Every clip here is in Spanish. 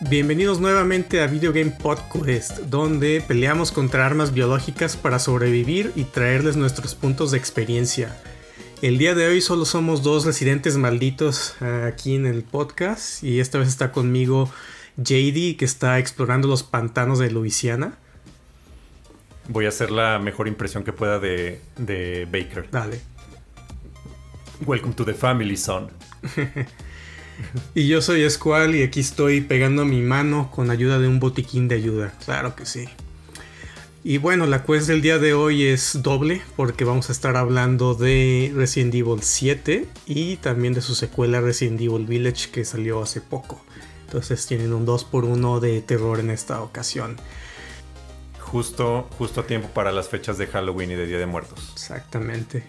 Bienvenidos nuevamente a Video Game Podcast, donde peleamos contra armas biológicas para sobrevivir y traerles nuestros puntos de experiencia. El día de hoy solo somos dos residentes malditos eh, aquí en el podcast y esta vez está conmigo JD que está explorando los pantanos de Luisiana. Voy a hacer la mejor impresión que pueda de, de Baker. Dale. Welcome to the family, son. y yo soy Squall y aquí estoy pegando mi mano con ayuda de un botiquín de ayuda. Claro que sí. Y bueno, la quest del día de hoy es doble porque vamos a estar hablando de Resident Evil 7 y también de su secuela Resident Evil Village que salió hace poco. Entonces tienen un 2x1 de terror en esta ocasión. Justo, justo a tiempo para las fechas de Halloween y de Día de Muertos. Exactamente.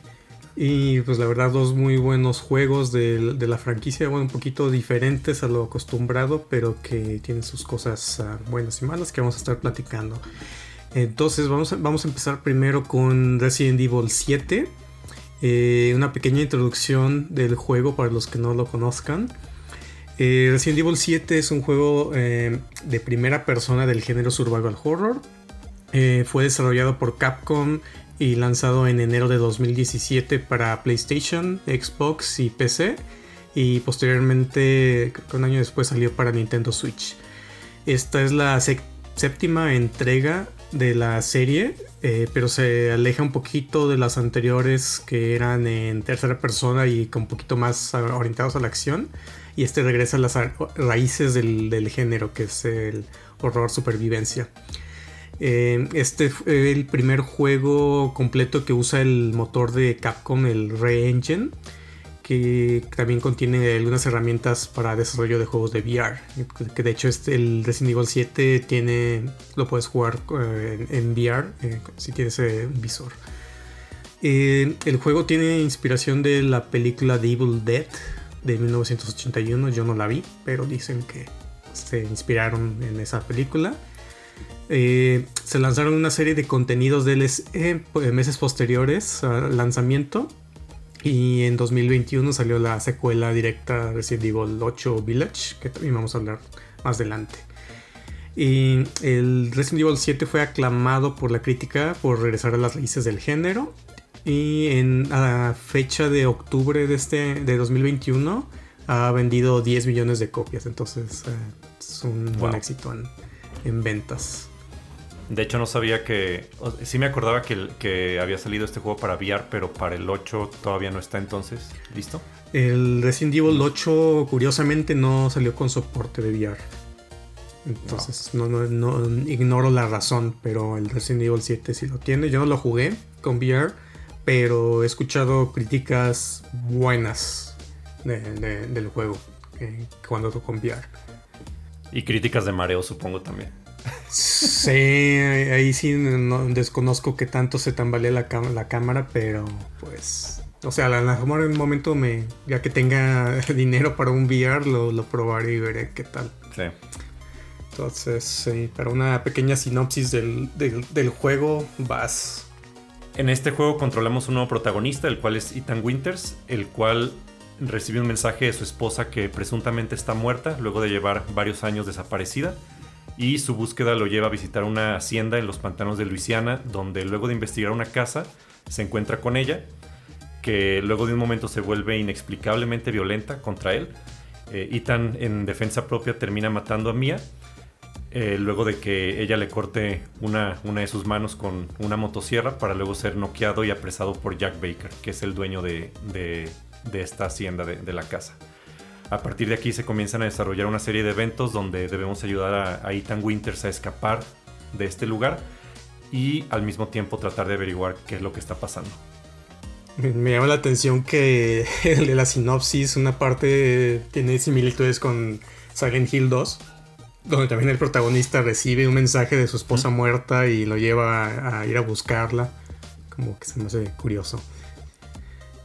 Y pues la verdad dos muy buenos juegos de, la franquicia, bueno, un poquito diferentes a lo acostumbrado, pero que tienen sus cosas uh, buenas y malas que vamos a estar platicando. Entonces vamos a, vamos a empezar primero con Resident Evil 7. Eh, una pequeña introducción del juego para los que no lo conozcan. Eh, Resident Evil 7 es un juego eh, de primera persona del género survival horror. fue desarrollado por Capcom y lanzado en enero de 2017 para PlayStation, Xbox y PC. Y posteriormente, creo que un año después salió para Nintendo Switch. Esta es la séptima entrega de la serie, eh, pero se aleja un poquito de las anteriores que eran en tercera persona y con un poquito más orientados a la acción. Y este regresa a las raíces del, del género, que es el horror supervivencia. Eh, este fue el primer juego completo que usa el motor de Capcom, el Re-Engine, que también contiene algunas herramientas para desarrollo de juegos de VR. Que de hecho este, el Resident Evil 7 tiene, lo puedes jugar eh, en, VR eh, si tienes un visor. el juego tiene inspiración de la película The Evil Dead de 1981. Yo no la vi, pero dicen que se inspiraron en esa película. Eh, se lanzaron una serie de contenidos DLC en eh, meses posteriores al lanzamiento. Y en 2021 salió la secuela directa Resident Evil 8 Village, que también vamos a hablar más adelante. Y el Resident Evil 7 fue aclamado por la crítica por regresar a las raíces del género. Y en a fecha de octubre de, este, de 2021 ha vendido 10 millones de copias. Entonces eh, es un buen éxito en ventas. De hecho, no sabía que. Sí me acordaba que, que había salido este juego para VR, pero para el 8 todavía no está entonces. ¿Listo? El Resident Evil 8, curiosamente, no salió con soporte de VR. Entonces, no. No, ignoro la razón, pero el Resident Evil 7 sí lo tiene. Yo no lo jugué con VR, pero he escuchado críticas buenas del juego eh, cuando con VR. Y críticas de mareo, supongo también. Sí, ahí sí desconozco que tanto se tambalea la, la cámara, pero pues. O sea, a lo mejor en un momento me. Ya que tenga dinero para un VR, lo, probaré y veré qué tal. Sí. Entonces, sí, para una pequeña sinopsis del, del, juego, vas. En este juego controlamos un nuevo protagonista, el cual es Ethan Winters, el cual recibe un mensaje de su esposa que presuntamente está muerta luego de llevar varios años desaparecida y su búsqueda lo lleva a visitar una hacienda en los pantanos de Luisiana, donde luego de investigar una casa se encuentra con ella, que luego de un momento se vuelve inexplicablemente violenta contra él. Eh, Ethan en defensa propia termina matando a Mia, eh, luego de que ella le corte una, una, de sus manos con una motosierra para luego ser noqueado y apresado por Jack Baker, que es el dueño de, esta hacienda de la casa. A partir de aquí se comienzan a desarrollar una serie de eventos donde debemos ayudar a, Ethan Winters a escapar de este lugar y al mismo tiempo tratar de averiguar qué es lo que está pasando. Me llama la atención que de la sinopsis una parte tiene similitudes con Silent Hill 2, donde también el protagonista recibe un mensaje de su esposa muerta y lo lleva a ir a buscarla. Como que se me hace curioso.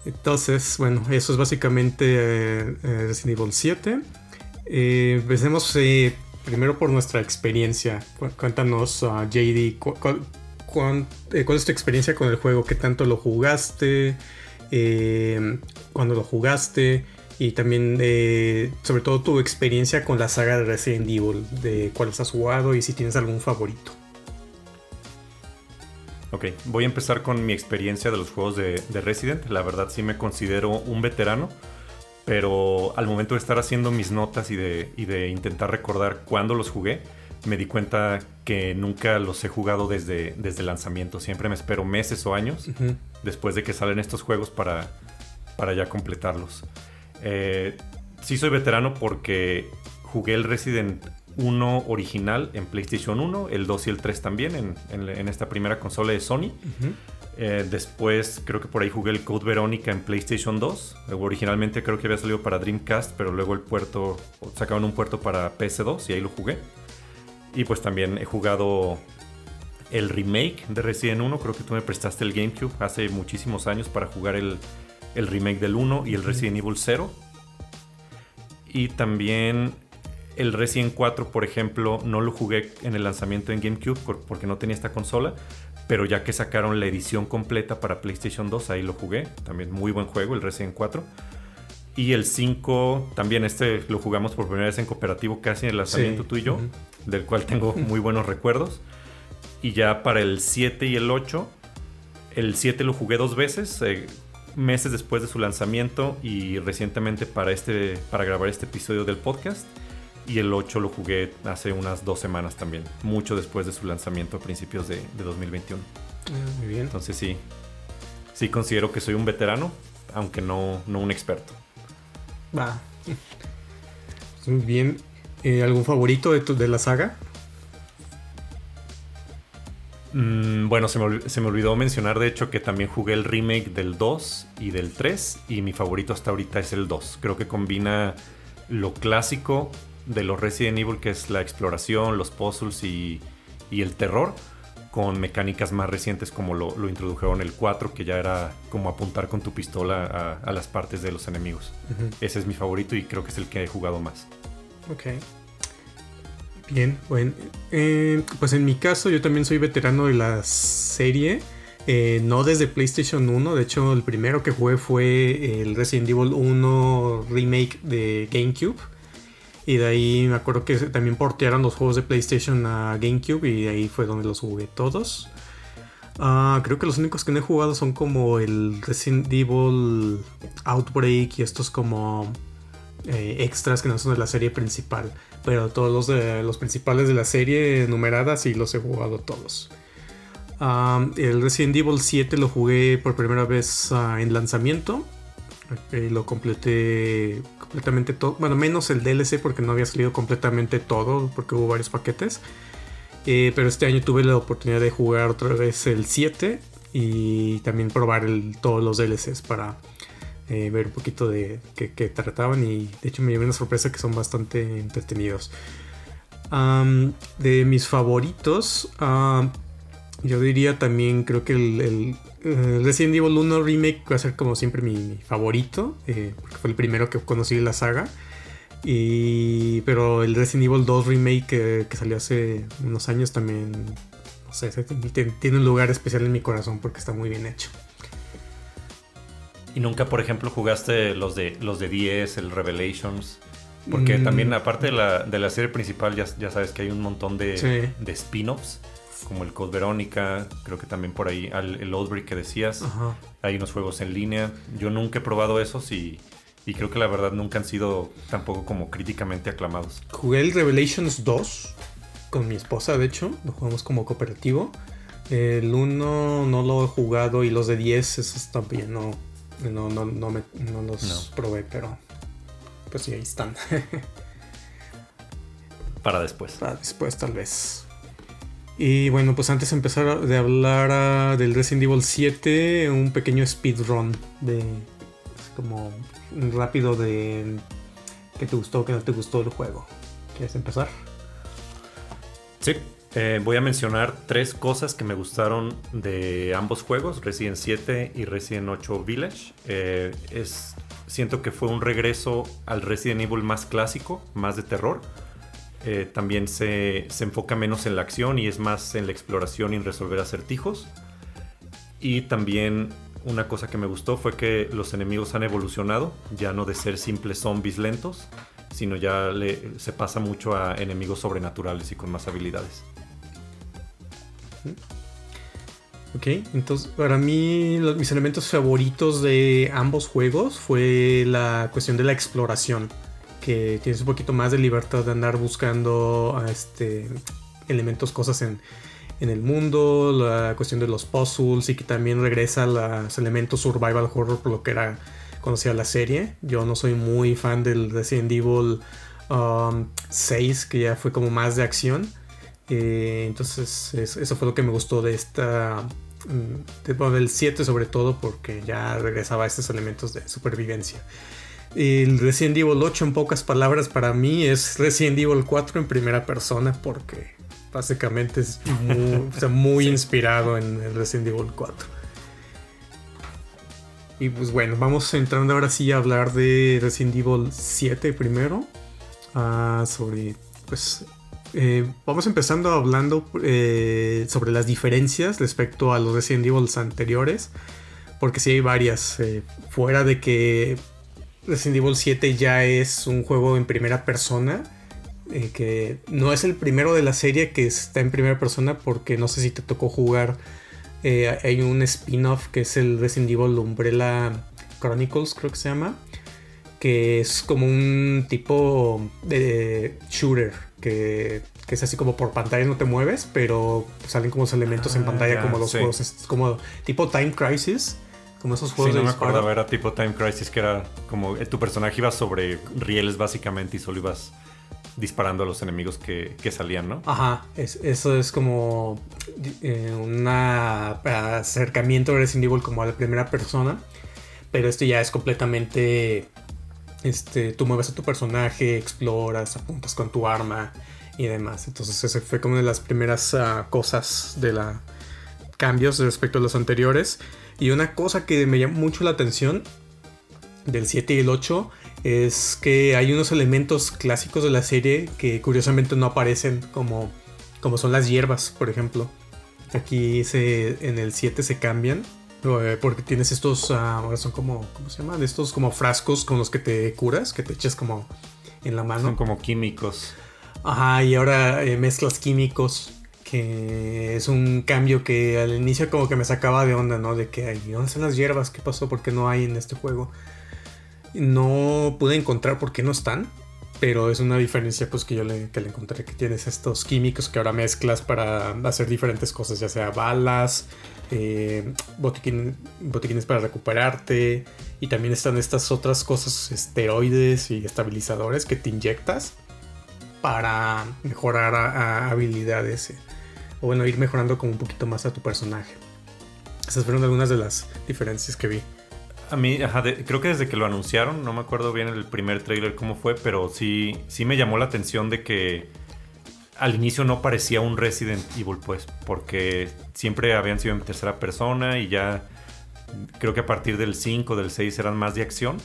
Entonces, bueno, eso es básicamente eh, eh, Resident Evil 7. Eh, empecemos primero por nuestra experiencia. Cuéntanos, uh, JD, cuál es tu experiencia con el juego? ¿Qué tanto lo jugaste? ¿Cuándo lo jugaste? Y también, eh, sobre todo, tu experiencia con la saga de Resident Evil, de cuáles has jugado y si tienes algún favorito. Ok, voy a empezar con mi experiencia de los juegos de, Resident. La verdad sí me considero un veterano, pero al momento de estar haciendo mis notas y de, de intentar recordar cuándo los jugué, me di cuenta que nunca los he jugado desde, desde el lanzamiento. Siempre me espero meses o años después de que salen estos juegos para, para ya completarlos. Eh, sí soy veterano porque jugué el Resident 1 original en PlayStation 1, el 2 y el 3 también en, esta primera consola de Sony. Eh, después creo que por ahí jugué el Code Verónica en PlayStation 2. Originalmente creo que había salido para Dreamcast, pero luego el puerto, sacaban un puerto para PS2 y ahí lo jugué. Y pues también he jugado el remake de Resident 1. Creo que tú me prestaste el GameCube hace muchísimos años para jugar el, el remake del 1 y el Resident Evil 0. Y también el Resident 4, por ejemplo, no lo jugué en el lanzamiento en GameCube porque no tenía esta consola. Pero ya que sacaron la edición completa para PlayStation 2, ahí lo jugué. También muy buen juego, el Resident 4. Y el 5, también este lo jugamos por primera vez en cooperativo casi en el lanzamiento tú y yo, del cual tengo muy buenos recuerdos. Y ya para el 7 y el 8, el 7 lo jugué dos veces, eh, meses después de su lanzamiento y recientemente para, este, para grabar este episodio del podcast. Y el 8 lo jugué hace unas dos semanas también, mucho después de su lanzamiento a principios de, 2021. Ah, muy bien. Entonces sí, sí considero que soy un veterano, aunque no, no un experto. Va. Muy bien. Eh, ¿Algún favorito de, de la saga? Mm, bueno, se me, se me, olvidó mencionar de hecho que también jugué el remake del 2 y del 3 y mi favorito hasta ahorita es el 2. Creo que combina lo clásico de los Resident Evil, que es la exploración, los puzzles y, el terror, con mecánicas más recientes como lo, introdujeron el 4, que ya era como apuntar con tu pistola a, las partes de los enemigos. Ese es mi favorito y creo que es el que he jugado más. Ok. Bien, bueno. Eh, pues en mi caso yo también soy veterano de la serie. Eh, no desde PlayStation 1, de hecho el primero que jugué fue el Resident Evil 1 remake de GameCube. Y de ahí me acuerdo que también portearon los juegos de PlayStation a GameCube y de ahí fue donde los jugué todos. Ah, creo que los únicos que no he jugado son como el Resident Evil Outbreak y estos como eh, extras que no son de la serie principal. Pero todos los, los principales de la serie numeradas sí los he jugado todos. Ah, el Resident Evil 7 lo jugué por primera vez ah, en lanzamiento. Lo completé completamente todo. Bueno, menos el DLC porque no había salido completamente todo, porque hubo varios paquetes. Eh, pero este año tuve la oportunidad de jugar otra vez el 7 y también probar todos los DLCs para eh, ver un poquito de qué, trataban. Y de hecho me llevé una sorpresa que son bastante entretenidos. de mis favoritos, yo diría también, creo que el, eh, Resident Evil 1 Remake va a ser como siempre mi, favorito, eh, porque fue el primero que conocí de la saga. Y, pero el Resident Evil 2 Remake que, salió hace unos años también, no sé, tiene un lugar especial en mi corazón porque está muy bien hecho. ¿Y nunca, por ejemplo, jugaste los de, los de 10, el Revelations? Porque mm. también, aparte de la, de la, serie principal, ya, ya sabes que hay un montón de, de spin-offs como el Code Verónica, creo que también por ahí el Outbreak que decías. Hay unos juegos en línea. Yo nunca he probado esos y, creo que la verdad nunca han sido tampoco como críticamente aclamados. Jugué el Revelations 2 con mi esposa, de hecho, lo jugamos como cooperativo. El 1 no lo he jugado y los de 10 esos también no, no, no, no, me, no los probé, pero pues sí, ahí están. Para después. Para después tal vez. Y bueno, pues antes de empezar de hablar del Resident Evil 7, un pequeño speedrun de como rápido de qué te gustó, qué no te gustó el juego. ¿Quieres empezar? Sí, eh, voy a mencionar tres cosas que me gustaron de ambos juegos, Resident 7 y Resident 8 Village. Eh, es, siento que fue un regreso al Resident Evil más clásico, más de terror eh, también se, enfoca menos en la acción y es más en la exploración y en resolver acertijos. Y también una cosa que me gustó fue que los enemigos han evolucionado, ya no de ser simples zombies lentos, sino ya se pasa mucho a enemigos sobrenaturales y con más habilidades. Ok, entonces para mí mis elementos favoritos de ambos juegos fue la cuestión de la exploración, que tienes un poquito más de libertad de andar buscando este, elementos, cosas en, en el mundo, la cuestión de los puzzles y que también regresa los elementos survival horror por lo que era conocida la serie. Yo no soy muy fan del Resident Evil 6, um, que ya fue como más de acción. Eh, entonces eso fue lo que me gustó de esta... Mm, del 7 sobre todo porque ya regresaba a estos elementos de supervivencia. El Resident Evil 8 en pocas palabras para mí es Resident Evil 4 en primera persona porque básicamente es muy, inspirado en el Resident Evil 4. Y pues bueno, vamos entrando ahora sí a hablar de Resident Evil 7 primero. Ah, sobre pues eh, vamos empezando hablando eh, sobre las diferencias respecto a los Resident Evil anteriores. Porque sí hay varias. Eh, fuera de que Resident Evil 7 ya es un juego en primera persona. que no es el primero de la serie que está en primera persona. Porque no sé si te tocó jugar. hay un spin-off que es el Resident Evil Umbrella Chronicles, creo que se llama. Que es como un tipo de shooter que, es así como por pantalla no te mueves, pero salen como los elementos en ah, pantalla como los juegos, es como tipo Time Crisis. Como esos juegos sí, no me acordaba, era tipo Time Crisis, que era como eh, tu personaje iba sobre rieles básicamente y solo ibas disparando a los enemigos que, salían, ¿no? Ajá, eso es como eh, un acercamiento de Resident Evil como a la primera persona, pero esto ya es completamente este, tú mueves a tu personaje, exploras, apuntas con tu arma y demás. Entonces ese fue como una de las primeras ah, cosas de la cambios respecto a los anteriores. Y una cosa que me llama mucho la atención del 7 y el 8 es que hay unos elementos clásicos de la serie que curiosamente no aparecen como, como son las hierbas, por ejemplo. Aquí se, en el 7 se cambian eh, porque tienes estos, ah, ahora son como, ¿cómo se llaman? Estos como frascos con los que te curas, que te echas como en la mano. Son como químicos. Ajá, y ahora eh, mezclas químicos, que es un cambio que al inicio como que me sacaba de onda, ¿no? De que, ¿dónde están las hierbas? ¿Qué pasó? ¿Por qué no hay en este juego? No pude encontrar por qué no están, pero es una diferencia pues que yo le, que le encontré, que tienes estos químicos que ahora mezclas para hacer diferentes cosas, ya sea balas, eh, botiquines para recuperarte. Y también están estas otras cosas, esteroides y estabilizadores que te inyectas para mejorar habilidades. O bueno, ir mejorando como un poquito más a tu personaje. Esas fueron algunas de las diferencias que vi. A mí, creo que desde que lo anunciaron, no me acuerdo bien el primer trailer cómo fue, pero sí, sí me llamó la atención de que al inicio no parecía un Resident Evil, pues, porque siempre habían sido en tercera persona y ya creo que a partir del 5, del 6 eran más de acción.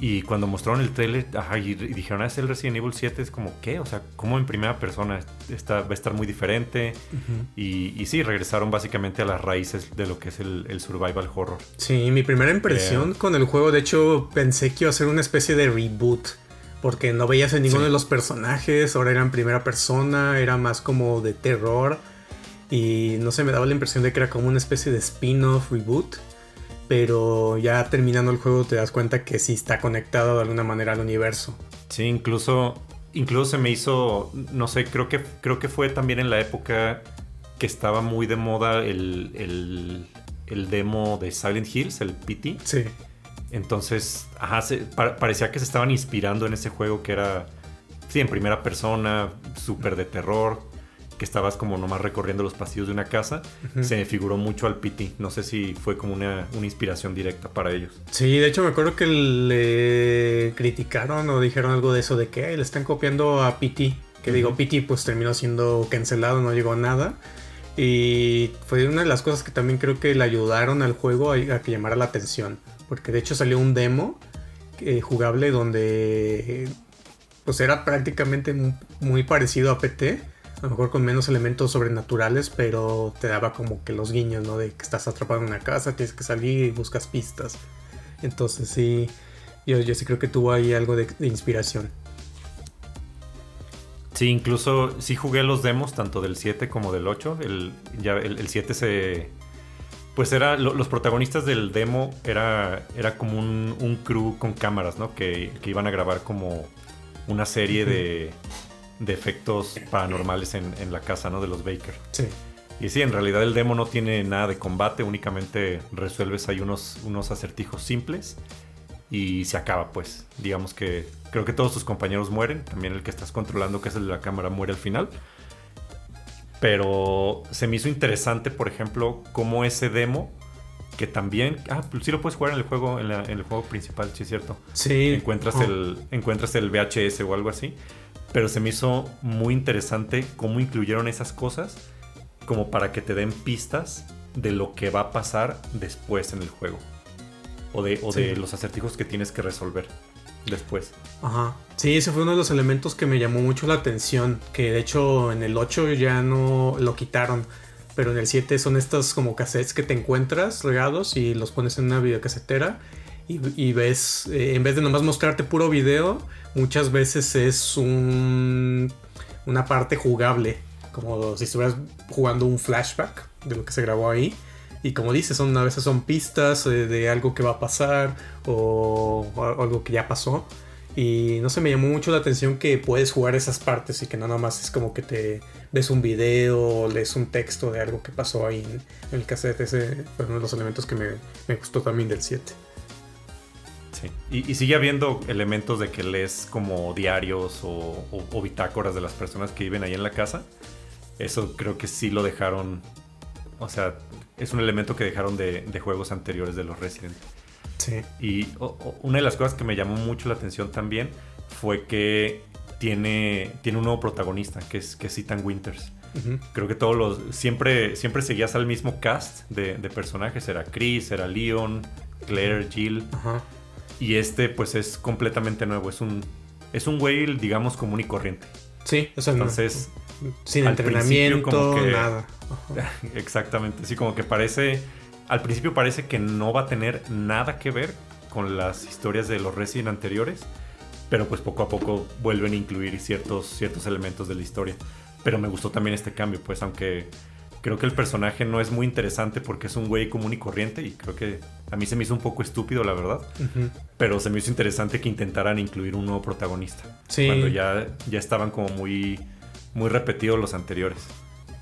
Y cuando mostraron el trailer y, dijeron, ah, es el Resident Evil 7, es como, ¿qué? O sea, ¿cómo en primera persona está, va a estar muy diferente? y, y, sí, regresaron básicamente a las raíces de lo que es el, survival horror. Sí, mi primera impresión con el juego, de hecho, pensé que iba a ser una especie de reboot porque no veías a ninguno de los personajes, ahora era en primera persona, era más como de terror y no sé, me daba la impresión de que era como una especie de spin-off reboot, pero ya terminando el juego te das cuenta que sí está conectado de alguna manera al universo. Sí, incluso incluso se me hizo, no sé, creo que creo que fue también en la época que estaba muy de moda el, el, el demo de Silent Hills, el PT. Sí. Entonces, ajá, parecía que se estaban inspirando en ese juego que era, sí, en primera persona, súper de terror, que estabas como nomás recorriendo los pasillos de una casa. Se me figuró mucho al PT. No sé si fue como una, inspiración directa para ellos. Sí, de hecho me acuerdo que le criticaron o dijeron algo de eso, de que le están copiando a PT. Que digo, PT pues terminó siendo cancelado, no llegó a nada. Y fue una de las cosas que también creo que le ayudaron al juego a que llamara la atención porque de hecho salió un demo eh, jugable donde pues era prácticamente muy parecido a PT, a lo mejor con menos elementos sobrenaturales, pero te daba como que los guiños, ¿no? De que estás atrapado en una casa, tienes que salir y buscas pistas. Entonces sí, yo, yo sí creo que tuvo ahí algo de, inspiración. Sí, incluso sí jugué los demos, tanto del 7 como del 8. El, ya, el, 7 se... Pues era... los protagonistas del demo era, era como un, crew con cámaras, ¿no? Que, iban a grabar como una serie de, de efectos paranormales en, en, la casa, ¿no? De los Baker. Sí. Y sí, en realidad el demo no tiene nada de combate, únicamente resuelves ahí unos, unos acertijos simples y se acaba, pues. Digamos que creo que todos tus compañeros mueren, también el que estás controlando, que es el de la cámara, muere al final. Pero se me hizo interesante, por ejemplo, cómo ese demo, que también, ah, pues sí lo puedes jugar en el juego, en, el juego principal, sí es cierto. Sí. Encuentras, oh. el, encuentras el VHS o algo así. Pero se me hizo muy interesante cómo incluyeron esas cosas como para que te den pistas de lo que va a pasar después en el juego. O de, de los acertijos que tienes que resolver después. Ajá. Sí, ese fue uno de los elementos que me llamó mucho la atención. Que de hecho en el 8 ya no lo quitaron. Pero en el 7 son estos como cassettes que te encuentras regados y los pones en una videocasetera. Y, ves, eh, en vez de nomás mostrarte puro video, muchas veces es un, una parte jugable como si estuvieras jugando un flashback de lo que se grabó ahí. Y como dices, son, a veces son pistas eh, de, algo que va a pasar o, algo que ya pasó. Y no sé, me llamó mucho la atención que puedes jugar esas partes y que no nada más es como que te ves un video o lees un texto de algo que pasó ahí en, el cassette. Ese fue uno de los elementos que me, gustó también del 7. Sí. Y, sigue habiendo elementos de que lees como diarios o, o, bitácoras de las personas que viven ahí en la casa. Eso creo que sí lo dejaron. O sea, es un elemento que dejaron de, juegos anteriores de los Resident. Sí. Y una de las cosas que me llamó mucho la atención también fue que tiene, tiene un nuevo protagonista, que es, que Ethan Winters. Creo que todos los. Siempre, siempre seguías al mismo cast de, personajes. Era Chris, era Leon, Claire, Jill. Y este, pues, es completamente nuevo. Es un. Es un güey, digamos, común y corriente. Sí, o sea, Entonces. Sin entrenamiento, nada. Exactamente, así como que parece, al principio parece que no va a tener nada que ver con las historias de los Resident anteriores, pero pues poco a poco vuelven a incluir ciertos, ciertos elementos de la historia. Pero me gustó también este cambio, pues aunque creo que el personaje no es muy interesante porque es un güey común y corriente y creo que a mí se me hizo un poco estúpido, la verdad. Pero se me hizo interesante que intentaran incluir un nuevo protagonista. Sí. Cuando ya, ya estaban como muy muy repetidos los anteriores.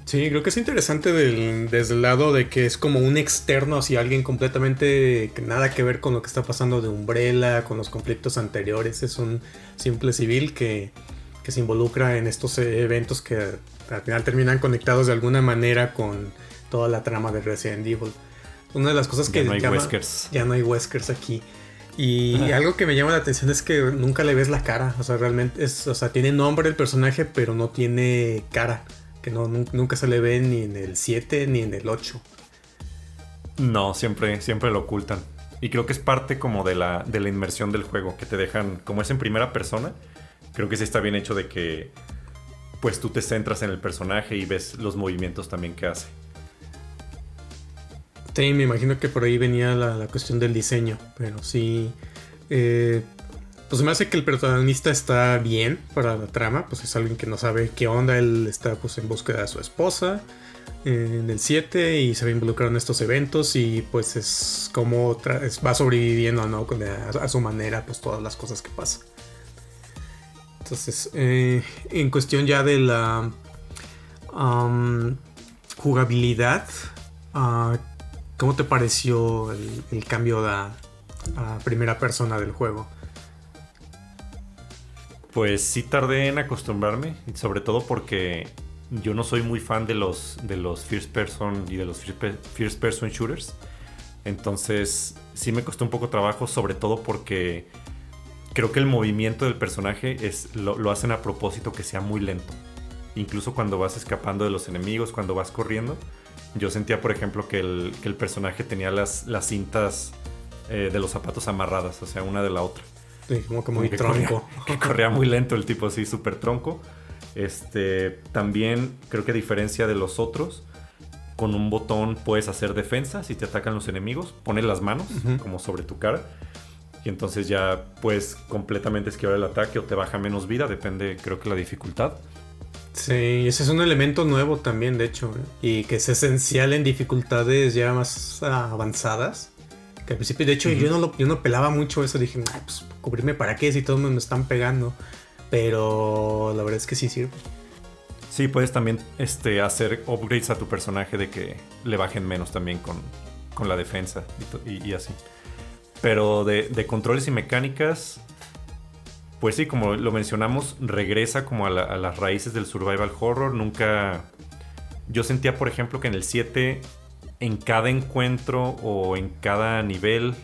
Sí, creo que es interesante desde el lado de que es como un externo hacia alguien completamente que nada que ver con lo que está pasando de Umbrella, con los conflictos anteriores. Es un simple civil que, se involucra en estos eventos que al final terminan conectados de alguna manera con toda la trama de Resident Evil. Una de las cosas que... Ya no hay Ya no hay Weskers aquí. Y algo que me llama la atención es que nunca le ves la cara. O sea, realmente es, o sea, tiene nombre el personaje, pero no tiene cara. Que no, nunca se le ve ni en el 7 ni en el 8. No, siempre, siempre lo ocultan. Y creo que es parte como de la, de la inmersión del juego, que te dejan, como es en primera persona, creo que sí está bien hecho de que pues tú te centras en el personaje y ves los movimientos también que hace. Sí, me imagino que por ahí venía la, cuestión del diseño, pero sí. Eh, pues me hace que el protagonista está bien para la trama, pues es alguien que no sabe qué onda, él está pues en búsqueda de su esposa eh, en el 7 y se ve involucrado en estos eventos y pues es como va sobreviviendo ¿no? a, su manera pues todas las cosas que pasan. Entonces, eh, en cuestión ya de la jugabilidad, uh, ¿Cómo te pareció el, cambio a, primera persona del juego? Pues sí tardé en acostumbrarme, sobre todo porque yo no soy muy fan de los, de los first person y de los first person shooters. Entonces sí me costó un poco trabajo, sobre todo porque creo que el movimiento del personaje es, lo, lo, hacen a propósito que sea muy lento. Incluso cuando vas escapando de los enemigos, cuando vas corriendo, yo sentía, por ejemplo, que el, personaje tenía las, las cintas eh, de los zapatos amarradas, o sea, una de la otra. Sí, como que muy tronco. que corría muy lento el tipo, así, súper tronco. Este, también creo que a diferencia de los otros, con un botón puedes hacer defensa si te atacan los enemigos, pones las manos como sobre tu cara y entonces ya puedes completamente esquivar el ataque o te baja menos vida, depende creo que la dificultad. Sí, ese es un elemento nuevo también, de hecho, y que es esencial en dificultades ya más avanzadas. Que al principio, de hecho, yo, no lo, yo no pelaba mucho eso, dije, pues cubrirme para qué si todos me están pegando. Pero la verdad es que sí sirve. Sí, puedes también este, hacer upgrades a tu personaje de que le bajen menos también con, con la defensa y, así. Pero de, de, controles y mecánicas, pues sí, como lo mencionamos, regresa como a, las raíces del survival horror. Nunca... Yo sentía, por ejemplo, que en el 7, en cada encuentro o en cada nivel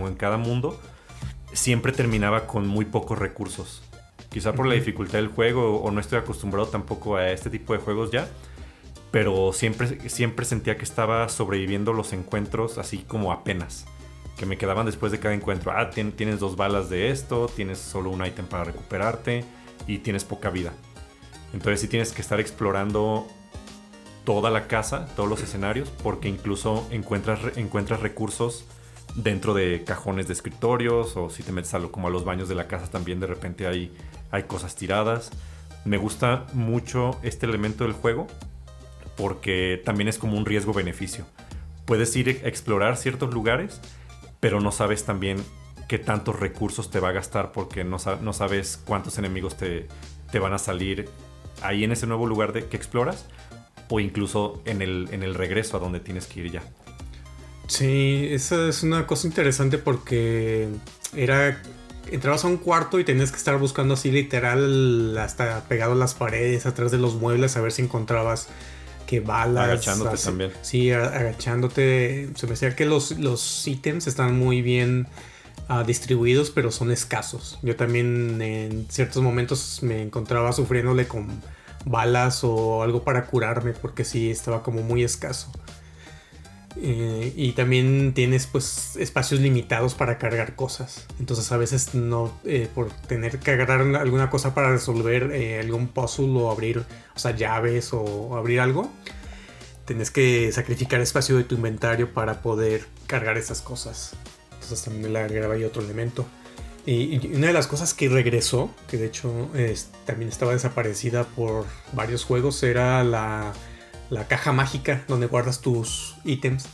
o en cada mundo, siempre terminaba con muy pocos recursos. Quizá por la dificultad del juego o no estoy acostumbrado tampoco a este tipo de juegos ya. Pero siempre, siempre sentía que estaba sobreviviendo los encuentros así como apenas que me quedaban después de cada encuentro. Ah, tienes dos balas de esto, tienes solo un ítem para recuperarte y tienes poca vida. Entonces sí tienes que estar explorando toda la casa, todos los escenarios, porque incluso encuentras, encuentras recursos dentro de cajones de escritorios o si te metes a como a los baños de la casa también de repente hay, hay cosas tiradas. Me gusta mucho este elemento del juego porque también es como un riesgo-beneficio. Puedes ir a explorar ciertos lugares pero no sabes también qué tantos recursos te va a gastar porque no, sabes cuántos enemigos te, te, van a salir ahí en ese nuevo lugar de, que exploras o incluso en el, en el regreso a donde tienes que ir ya. Sí, esa es una cosa interesante porque era entrabas a un cuarto y tenías que estar buscando así literal hasta pegado a las paredes, atrás de los muebles, a ver si encontrabas que balas. Agachándote también. Sí, agachándote. Se me decía que los, los ítems están muy bien ah, distribuidos, pero son escasos. Yo también en ciertos momentos me encontraba sufriéndole con balas o algo para curarme, porque sí, estaba como muy escaso. Eh, y también tienes pues espacios limitados para cargar cosas. Entonces a veces no, eh, por tener que agarrar alguna cosa para resolver eh, algún puzzle o abrir, o sea, llaves o abrir algo, tienes que sacrificar espacio de tu inventario para poder cargar esas cosas. Entonces también le agregaba ahí otro elemento. Y, una de las cosas que regresó, que de hecho también estaba desaparecida por varios juegos, era la la caja mágica donde guardas tus ítems.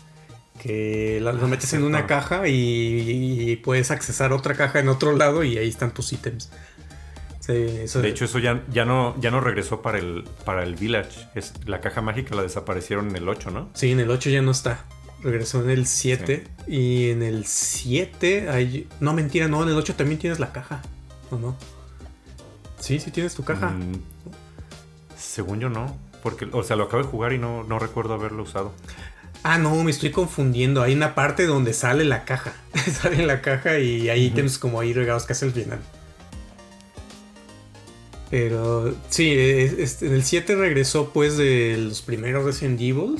Que lo ah, metes en una caja y, puedes accesar otra caja en otro lado y ahí están tus ítems. de hecho, eso ya, ya, no, ya no regresó para el, para el Village. Es, la caja mágica la desaparecieron en el 8, ¿no? Sí, en el 8 ya no está. Regresó en el 7. Y en el 7 hay... No, mentira, no. En el 8 también tienes la caja. ¿O no? Sí, sí tienes tu caja. Mm, según yo no. Porque, o sea, lo acabo de jugar y no, no recuerdo haberlo usado. Ah, no, me estoy confundiendo. Hay una parte donde sale la caja. sale la caja y hay ítems como ahí regados casi al final. Pero sí, en el 7 regresó pues de los primeros Resident Evil.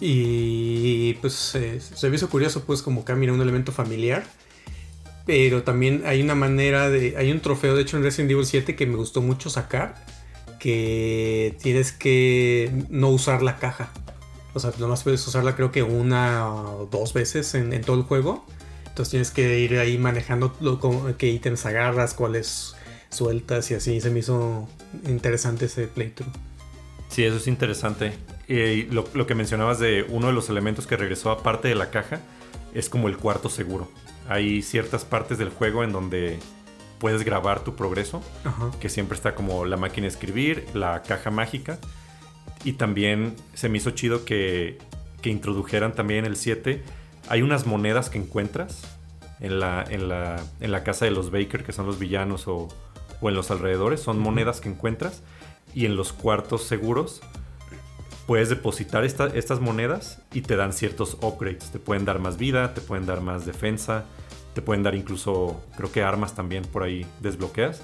Y pues eh, se me hizo curioso pues como cambia un elemento familiar. Pero también hay una manera de... Hay un trofeo de hecho en Resident Evil 7 que me gustó mucho sacar que tienes que no usar la caja. O sea, nomás puedes usarla creo que una o dos veces en, todo el juego. Entonces tienes que ir ahí manejando qué ítems agarras, cuáles sueltas y así. Se me hizo interesante ese playthrough. Sí, eso es interesante. Lo, lo, que mencionabas de uno de los elementos que regresó aparte de la caja es como el cuarto seguro. Hay ciertas partes del juego en donde puedes grabar tu progreso, que siempre está como la máquina de escribir, la caja mágica. Y también se me hizo chido que, que introdujeran también el 7. Hay unas monedas que encuentras en la, en la, en la casa de los Baker, que son los villanos, o, o en los alrededores. Son monedas que encuentras. Y en los cuartos seguros puedes depositar estas monedas y te dan ciertos upgrades. Te pueden dar más vida, te pueden dar más defensa te pueden dar incluso, creo que armas también por ahí desbloqueas.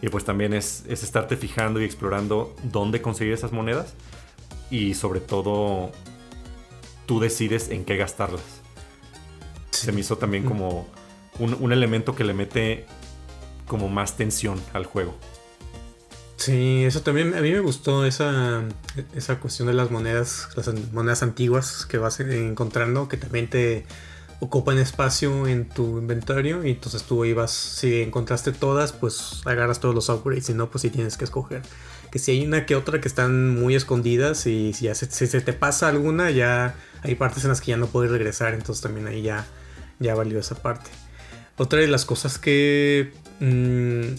Y pues también es, estarte fijando y explorando dónde conseguir esas monedas. Y sobre todo, tú decides en qué gastarlas. Se me hizo también como un, elemento que le mete como más tensión al juego. Sí, eso también a mí me gustó esa, esa cuestión de las monedas, las monedas antiguas que vas encontrando, que también te ocupan espacio en tu inventario y entonces tú ibas, si encontraste todas, pues agarras todos los upgrades, si no, pues sí tienes que escoger. Que si hay una que otra que están muy escondidas y si, ya se, te pasa alguna, ya hay partes en las que ya no puedes regresar, entonces también ahí ya, ya valió esa parte. Otra de las cosas que mmm,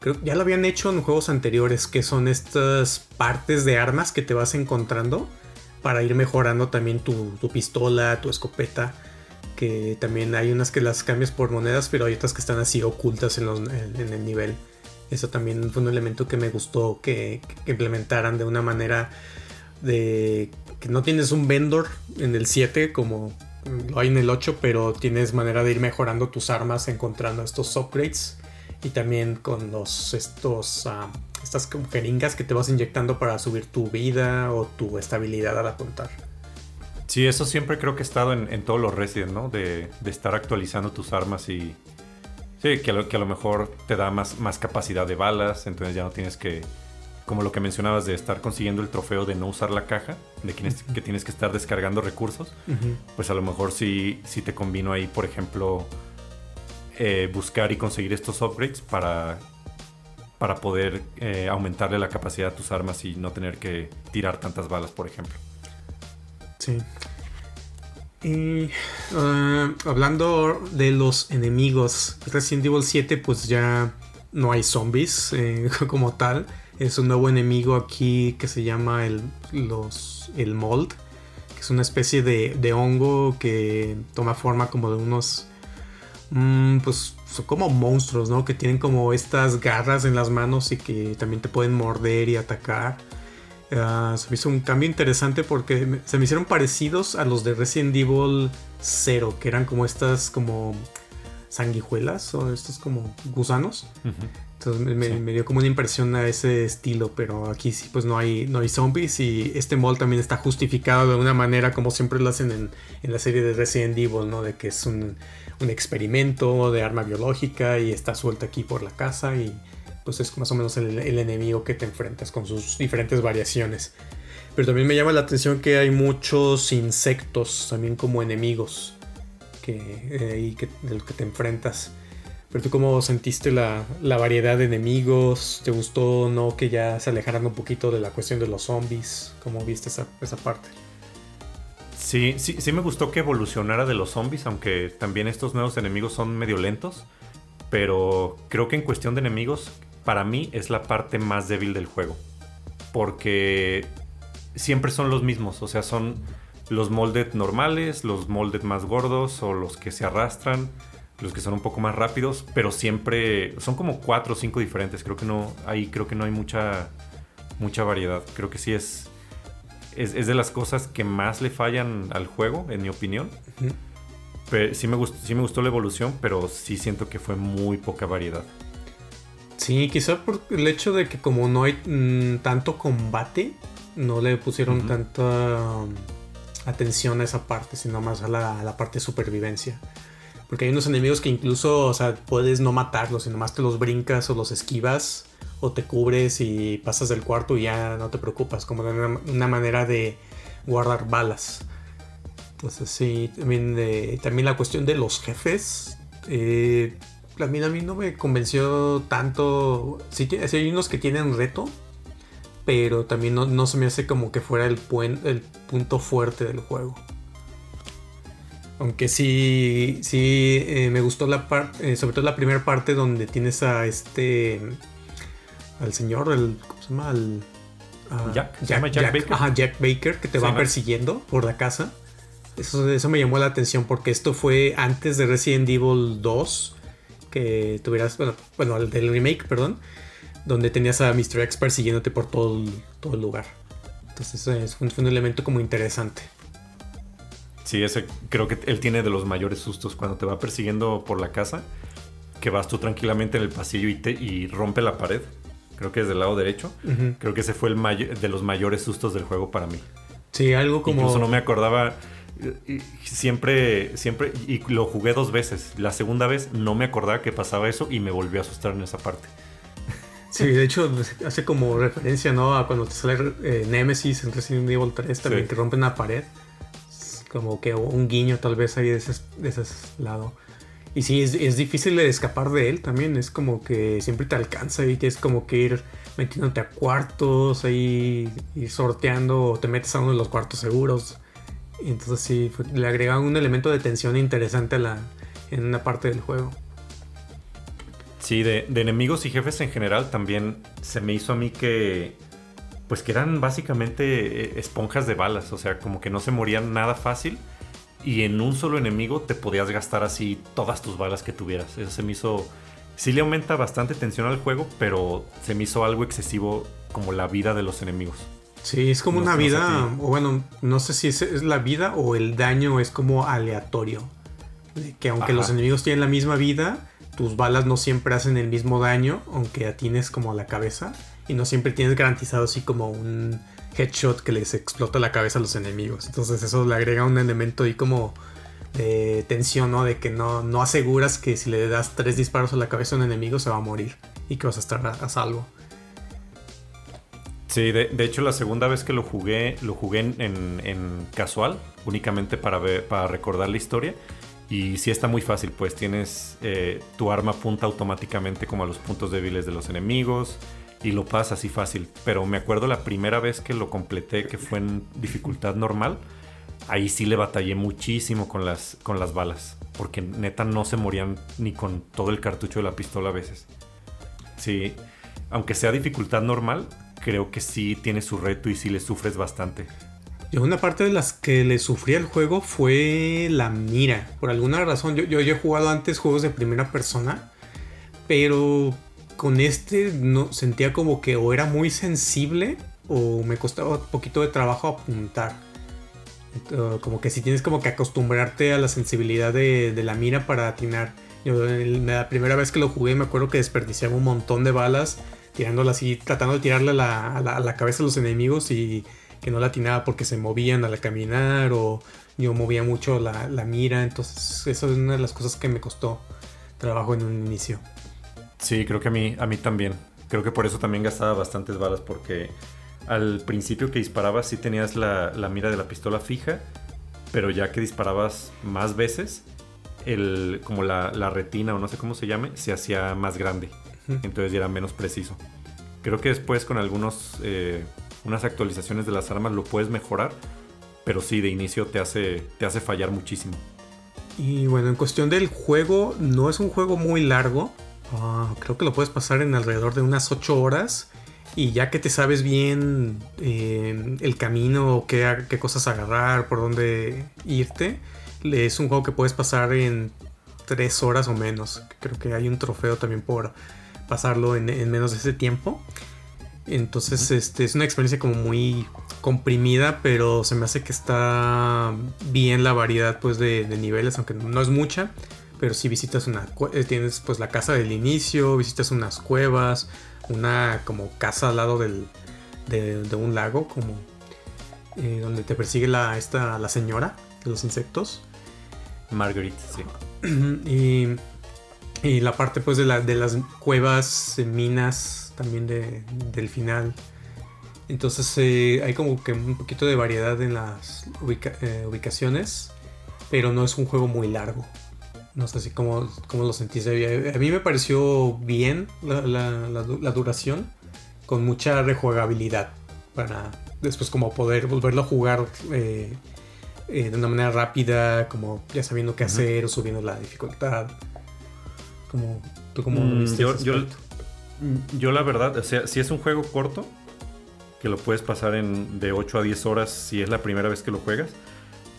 creo ya lo habían hecho en juegos anteriores, que son estas partes de armas que te vas encontrando para ir mejorando también tu pistola, tu escopeta que también hay unas que las cambias por monedas, pero hay otras que están así ocultas en, el nivel. Eso también fue un elemento que me gustó que, implementaran de una manera de que no tienes un vendor en el 7 como lo hay en el 8, pero tienes manera de ir mejorando tus armas encontrando estos upgrades y también con los estos uh, estas jeringas que te vas inyectando para subir tu vida o tu estabilidad al apuntar. Sí, eso siempre creo que ha estado en, todos los Resident, ¿no? De, estar actualizando tus armas y... Sí, que a lo, que a lo mejor te da más, más capacidad de balas, entonces ya no tienes que... Como lo que mencionabas de estar consiguiendo el trofeo de no usar la caja, de que, que tienes que estar descargando recursos, pues a lo mejor sí, sí te convino ahí, por ejemplo, eh, buscar y conseguir estos upgrades para, para poder eh, aumentarle la capacidad a tus armas y no tener que tirar tantas balas, por ejemplo. Sí. Y ah, hablando de los enemigos, Resident Evil 7 pues ya no hay zombies eh, como tal. Es un nuevo enemigo aquí que se llama el, los, el mold, que es una especie de, hongo que toma forma como de unos... Mm, pues son como monstruos, ¿no? Que tienen como estas garras en las manos y que también te pueden morder y atacar. Ah, se me hizo un cambio interesante porque se me hicieron parecidos a los de Resident Evil 0, que eran como estas como sanguijuelas o estos como gusanos. Entonces me, dio como una impresión a ese estilo, pero aquí sí pues no hay, no hay zombies y este mall también está justificado de una manera como siempre lo hacen en, en la serie de Resident Evil, ¿no? De que es un, un experimento de arma biológica y está suelta aquí por la casa y pues es más o menos el, enemigo que te enfrentas con sus diferentes variaciones. Pero también me llama la atención que hay muchos insectos también como enemigos que, eh, que, te enfrentas. Pero tú cómo sentiste la, variedad de enemigos? ¿Te gustó o no que ya se alejaran un poquito de la cuestión de los zombies? ¿Cómo viste esa, esa parte? Sí, sí, sí me gustó que evolucionara de los zombies, aunque también estos nuevos enemigos son medio lentos. Pero creo que en cuestión de enemigos para mí es la parte más débil del juego. Porque siempre son los mismos, o sea, son los molded normales, los molded más gordos o los que se arrastran, los que son un poco más rápidos, pero siempre son como cuatro o cinco diferentes. Creo que no, ahí creo que no hay mucha, mucha variedad. Creo que sí es, es, de las cosas que más le fallan al juego, en mi opinión. sí, me gustó, sí me gustó la evolución, pero sí siento que fue muy poca variedad. Sí, quizá por el hecho de que como no hay mm, tanto combate, no le pusieron tanta um, atención a esa parte, sino más a la, parte de supervivencia. Porque hay unos enemigos que incluso, o sea, puedes no matarlos, sino más te los brincas o los esquivas o te cubres y pasas del cuarto y ya no te preocupas, como una, una manera de guardar balas. Entonces sí, también, eh, también la cuestión de los jefes. Eh, a mí, a mí no me convenció tanto. Sí, hay unos que tienen reto, pero también no, se me hace como que fuera el, el punto fuerte del juego. Aunque sí, sí eh, me gustó la parte, eh, sobre todo la primera parte donde tienes a este, al señor, el, ¿cómo se llama? Al, Jack, Jack, Baker. Ajá, Jack Baker, que te va persiguiendo por la casa. Eso, eso me llamó la atención porque esto fue antes de Resident Evil 2 que tuvieras, bueno, bueno, el del remake, perdón, donde tenías a Mr. X persiguiéndote por todo el, todo el lugar. Entonces es un, fue un elemento como interesante. Sí, ese creo que él tiene de los mayores sustos cuando te va persiguiendo por la casa, que vas tú tranquilamente en el pasillo y, te, y rompe la pared. Creo que es del lado derecho. Creo que ese fue el de los mayores sustos del juego para mí. Sí, algo como. Incluso no me acordaba siempre, siempre, y lo jugué dos veces. La segunda vez no me acordaba que pasaba eso y me volvió a asustar en esa parte. Sí, de hecho hace como referencia, ¿no? A cuando te sale eh, Nemesis en Resident Evil 3 también, que rompen una pared. como que un guiño tal vez ahí de ese, de ese lado. Y sí, es, es, difícil de escapar de él también. Es como que siempre te alcanza y tienes como que ir metiéndote a cuartos, ahí y sorteando o te metes a uno de los cuartos seguros. Entonces sí, le agregan un elemento de tensión interesante a la, en una parte del juego. Sí, de, enemigos y jefes en general también se me hizo a mí que. Pues que eran básicamente eh, esponjas de balas. O sea, como que no se morían nada fácil. Y en un solo enemigo te podías gastar así todas tus balas que tuvieras. Eso se me hizo. Sí le aumenta bastante tensión al juego, pero se me hizo algo excesivo como la vida de los enemigos. Sí, es como una vida, o bueno, no sé si es, es, la vida o el daño es como aleatorio. Que aunque los enemigos tienen la misma vida, tus balas no siempre hacen el mismo daño, aunque atines como a la cabeza. Y no siempre tienes garantizado así como un headshot que les explota la cabeza a los enemigos. Entonces eso le agrega un elemento ahí como de tensión, ¿no? De que no, no aseguras que si le das tres disparos a la cabeza a un enemigo se va a morir y que vas a estar a, salvo. Sí, de, hecho la segunda vez que lo jugué, lo jugué en, casual, únicamente para, para recordar la historia. Y sí está muy fácil, pues tienes eh, tu arma apunta automáticamente como a los puntos débiles de los enemigos y lo pasa así fácil. Pero me acuerdo la primera vez que lo completé, que fue en dificultad normal, ahí sí le batallé muchísimo con las, con las balas. Porque neta no se morían ni con todo el cartucho de la pistola a veces. Sí, aunque sea dificultad normal, creo que sí tiene su reto y sí le sufres bastante. Yo una parte de las que le sufrí al juego fue la mira. Por alguna razón, yo, yo, he jugado antes juegos de primera persona, pero con este no sentía como que o era muy sensible o me costaba un poquito de trabajo apuntar. Como que si tienes como que acostumbrarte a la sensibilidad de, la mira para atinar. Yo, la primera vez que lo jugué me acuerdo que desperdiciaba un montón de balas tirándola así, tratando de tirarle a la cabeza a los enemigos y que no latinaba porque se movían al caminar o yo movía mucho la, mira. Entonces, eso es una de las cosas que me costó trabajo en un inicio. Sí, creo que a mí, a mí también. Creo que por eso también gastaba bastantes balas porque al principio que disparabas sí tenías la, mira de la pistola fija, pero ya que disparabas más veces, el, como la, retina o no sé cómo se llame, se hacía más grande. Entonces ya era menos preciso. Creo que después con algunos eh, unas actualizaciones de las armas lo puedes mejorar, pero sí, de inicio te hace, te hace fallar muchísimo. Y bueno, en cuestión del juego, no es un juego muy largo. Ah, creo que lo puedes pasar en alrededor de unas 8 horas. Y ya que te sabes bien eh, el camino, qué, qué cosas agarrar, por dónde irte, es un juego que puedes pasar en 3 horas o menos. Creo que hay un trofeo también por pasarlo en, en menos de ese tiempo. Entonces, este es una experiencia como muy comprimida, pero se me hace que está bien la variedad pues de, niveles, aunque no es mucha. Pero si visitas una eh, tienes pues la casa del inicio, visitas unas cuevas, una como casa al lado del, de, un lago, como eh, donde te persigue la, esta, la señora de los insectos. Marguerite, sí. y, y la parte pues de, la, de las cuevas, minas también del final. Entonces eh, hay como que un poquito de variedad en las eh, ubicaciones, pero no es un juego muy largo. No sé si cómo, cómo lo sentiste. A mí me pareció bien la, duración, con mucha rejugabilidad, para después como poder volverlo a jugar eh, de una manera rápida, como ya sabiendo qué hacer o subiendo la dificultad. Como, ¿Tú cómo mm, yo, Mm, yo la verdad, o sea, si es un juego corto, que lo puedes pasar en de 8 a 10 horas si es la primera vez que lo juegas.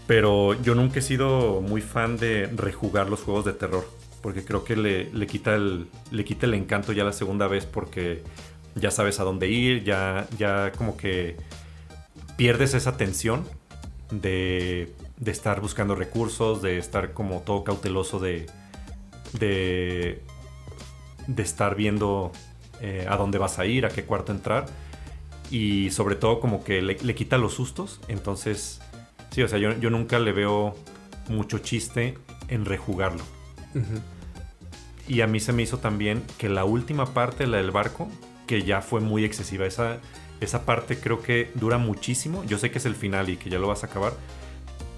Pero yo nunca he sido muy fan de rejugar los juegos de terror. Porque creo que le, quita, el, le quita el encanto ya la segunda vez porque ya sabes a dónde ir, ya, ya como que pierdes esa tensión de, de estar buscando recursos, de estar como todo cauteloso de, de, de estar viendo eh, a dónde vas a ir, a qué cuarto entrar. Y sobre todo como que le, quita los sustos. Entonces, sí, o sea, yo, nunca le veo mucho chiste en rejugarlo. Y a mí se me hizo también que la última parte, la del barco, que ya fue muy excesiva. Esa, esa parte creo que dura muchísimo. Yo sé que es el final y que ya lo vas a acabar,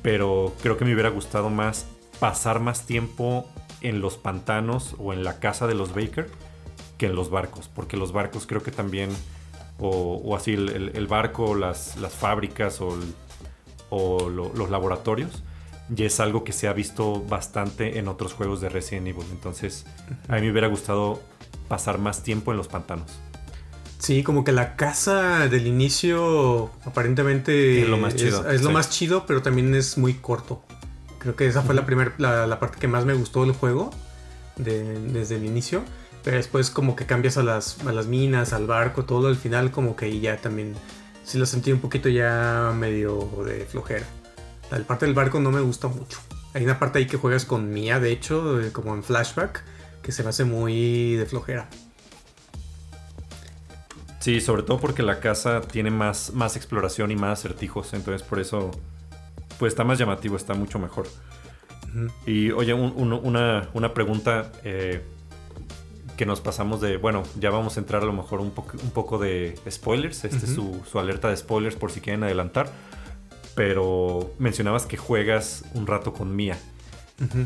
pero creo que me hubiera gustado más pasar más tiempo en los pantanos o en la casa de los Baker que en los barcos, porque los barcos creo que también, o, así el, barco, las, las fábricas o, los laboratorios, ya es algo que se ha visto bastante en otros juegos de Resident Evil. Entonces, a mí me hubiera gustado pasar más tiempo en los pantanos. Sí, como que la casa del inicio aparentemente es lo más chido, es, lo más chido pero también es muy corto. Creo que esa fue la primera, la, parte que más me gustó del juego desde el inicio. Pero después como que cambias a las, las minas, al barco, todo al final como que ya también sí lo sentí un poquito ya medio de flojera. La parte del barco no me gusta mucho. Hay una parte ahí que juegas con Mia, de hecho, como en flashback, que se me hace muy de flojera. Sí, sobre todo porque la casa tiene más, más exploración y más acertijos, entonces por eso pues está más llamativo, está mucho mejor. Y oye, una, una, pregunta, eh, que nos pasamos de, bueno, ya vamos a entrar a lo mejor un, un poco de spoilers, este es su, alerta de spoilers por si quieren adelantar, pero mencionabas que juegas un rato con Mia,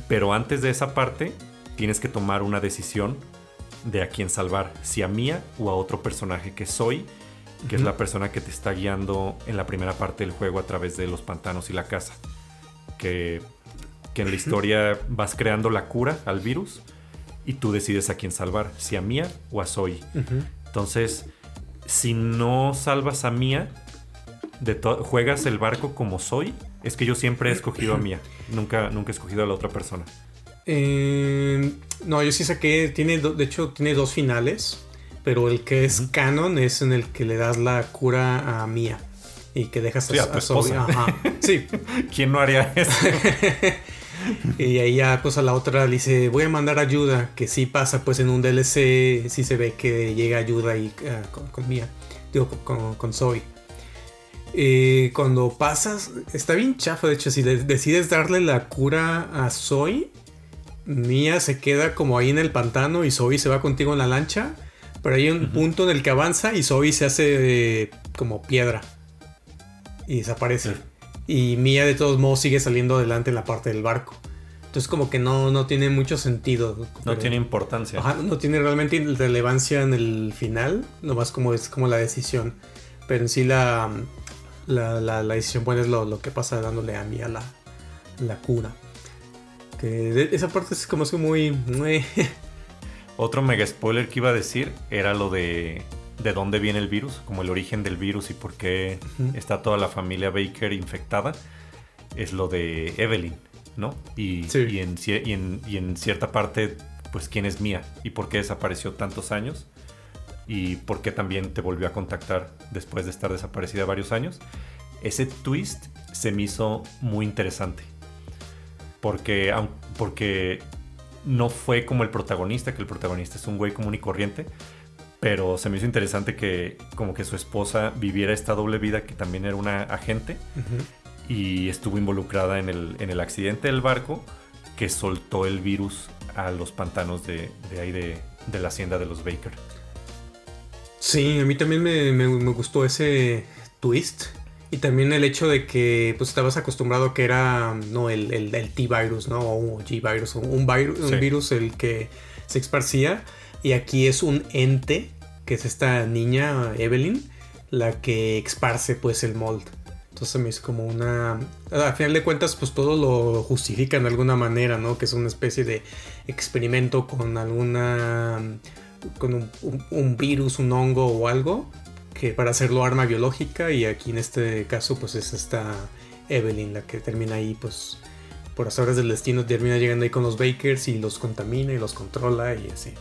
pero antes de esa parte tienes que tomar una decisión de a quién salvar, si a Mia o a otro personaje que soy, que es la persona que te está guiando en la primera parte del juego a través de los pantanos y la casa, que, que en la historia vas creando la cura al virus y tú decides a quién salvar, si a Mia o a Zoe. Entonces, si no salvas a Mia, de juegas el barco como Zoe. Es que yo siempre he escogido a Mia, nunca, nunca he escogido a la otra persona. Eh, no, yo sí saqué, tiene, de hecho, tiene dos finales, pero el que es canon es en el que le das la cura a Mia y que dejas a, Zoe. Sí. ¿Quién no haría eso? y ahí ya pues a la otra le dice, voy a mandar ayuda, que sí pasa pues en un DLC, sí se ve que llega ayuda y, ah, con, Mia, digo, con, con Zoe. Eh, cuando pasas, está bien chafa, de hecho, si decides darle la cura a Zoe, Mia se queda como ahí en el pantano y Zoe se va contigo en la lancha, pero hay un punto en el que avanza y Zoe se hace como piedra y desaparece. Y Mia de todos modos sigue saliendo adelante en la parte del barco. Entonces como que no, no tiene mucho sentido. No tiene importancia. no tiene realmente relevancia en el final, nomás como es como la decisión. Pero en sí la, la, la, decisión buena es lo, que pasa dándole a Mia la, la cura. Que esa parte es como es muy... Otro mega spoiler que iba a decir era lo de de dónde viene el virus, como el origen del virus y por qué está toda la familia Baker infectada, es lo de Evelyn, ¿no? Y, y, en, cierta parte, pues quién es Mía y por qué desapareció tantos años y por qué también te volvió a contactar después de estar desaparecida varios años. Ese twist se me hizo muy interesante. Porque, porque no fue como el protagonista, que el protagonista es un güey común y corriente, pero se me hizo interesante que como que su esposa viviera esta doble vida que también era una agente y estuvo involucrada en el, en el, accidente del barco que soltó el virus a los pantanos de, de ahí de, de, la hacienda de los Baker. Sí, a mí también me, me, gustó ese twist. Y también el hecho de que pues estabas acostumbrado que era no el, el, T-virus, ¿no? O G-virus, un, virus, un virus el que se esparcía. Y aquí es un ente que es esta niña, Evelyn, la que esparce pues el mold. Entonces me hizo como una... A final de cuentas pues todo lo justifican de alguna manera, ¿no? Que es una especie de experimento con alguna... con un, virus, un hongo o algo, que para hacerlo arma biológica y aquí en este caso pues es esta Evelyn la que termina ahí pues por las horas del destino termina llegando ahí con los Bakers y los contamina y los controla y así.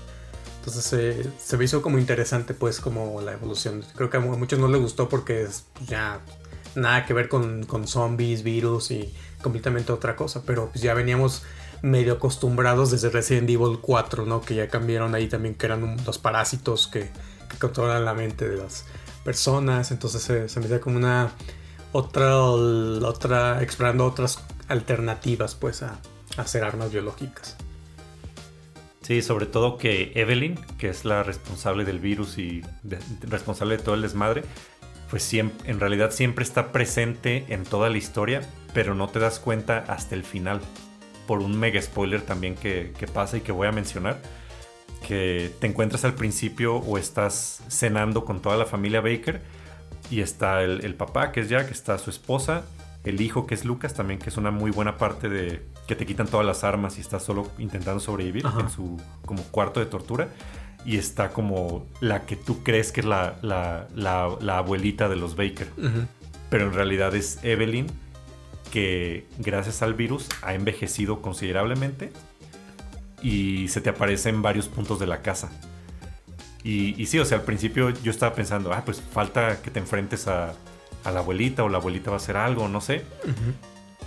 Entonces se me hizo como interesante pues como la evolución. Creo que a muchos no les gustó porque es ya nada que ver con, zombies, virus y completamente otra cosa. Pero pues ya veníamos medio acostumbrados desde Resident Evil 4, ¿no? Que ya cambiaron ahí también que eran los parásitos que, controlan la mente de las personas. Entonces se, me hizo como una otra, otra, explorando otras alternativas pues a hacer armas biológicas. Sí, sobre todo que Evelyn, que es la responsable del virus y responsable de todo el desmadre, pues en realidad siempre está presente en toda la historia, pero no te das cuenta hasta el final. Por un mega spoiler también que, pasa y que voy a mencionar. Que te encuentras al principio o estás cenando con toda la familia Baker y está el, papá que es Jack, está su esposa, el hijo que es Lucas también, que es una muy buena parte de que te quitan todas las armas y estás solo intentando sobrevivir en su como cuarto de tortura. Y está como la que tú crees que es la, la, abuelita de los Baker. Pero en realidad es Evelyn que gracias al virus ha envejecido considerablemente y se te aparece en varios puntos de la casa. Y, sí, o sea, al principio yo estaba pensando, ah, pues falta que te enfrentes a, la abuelita o la abuelita va a hacer algo, no sé.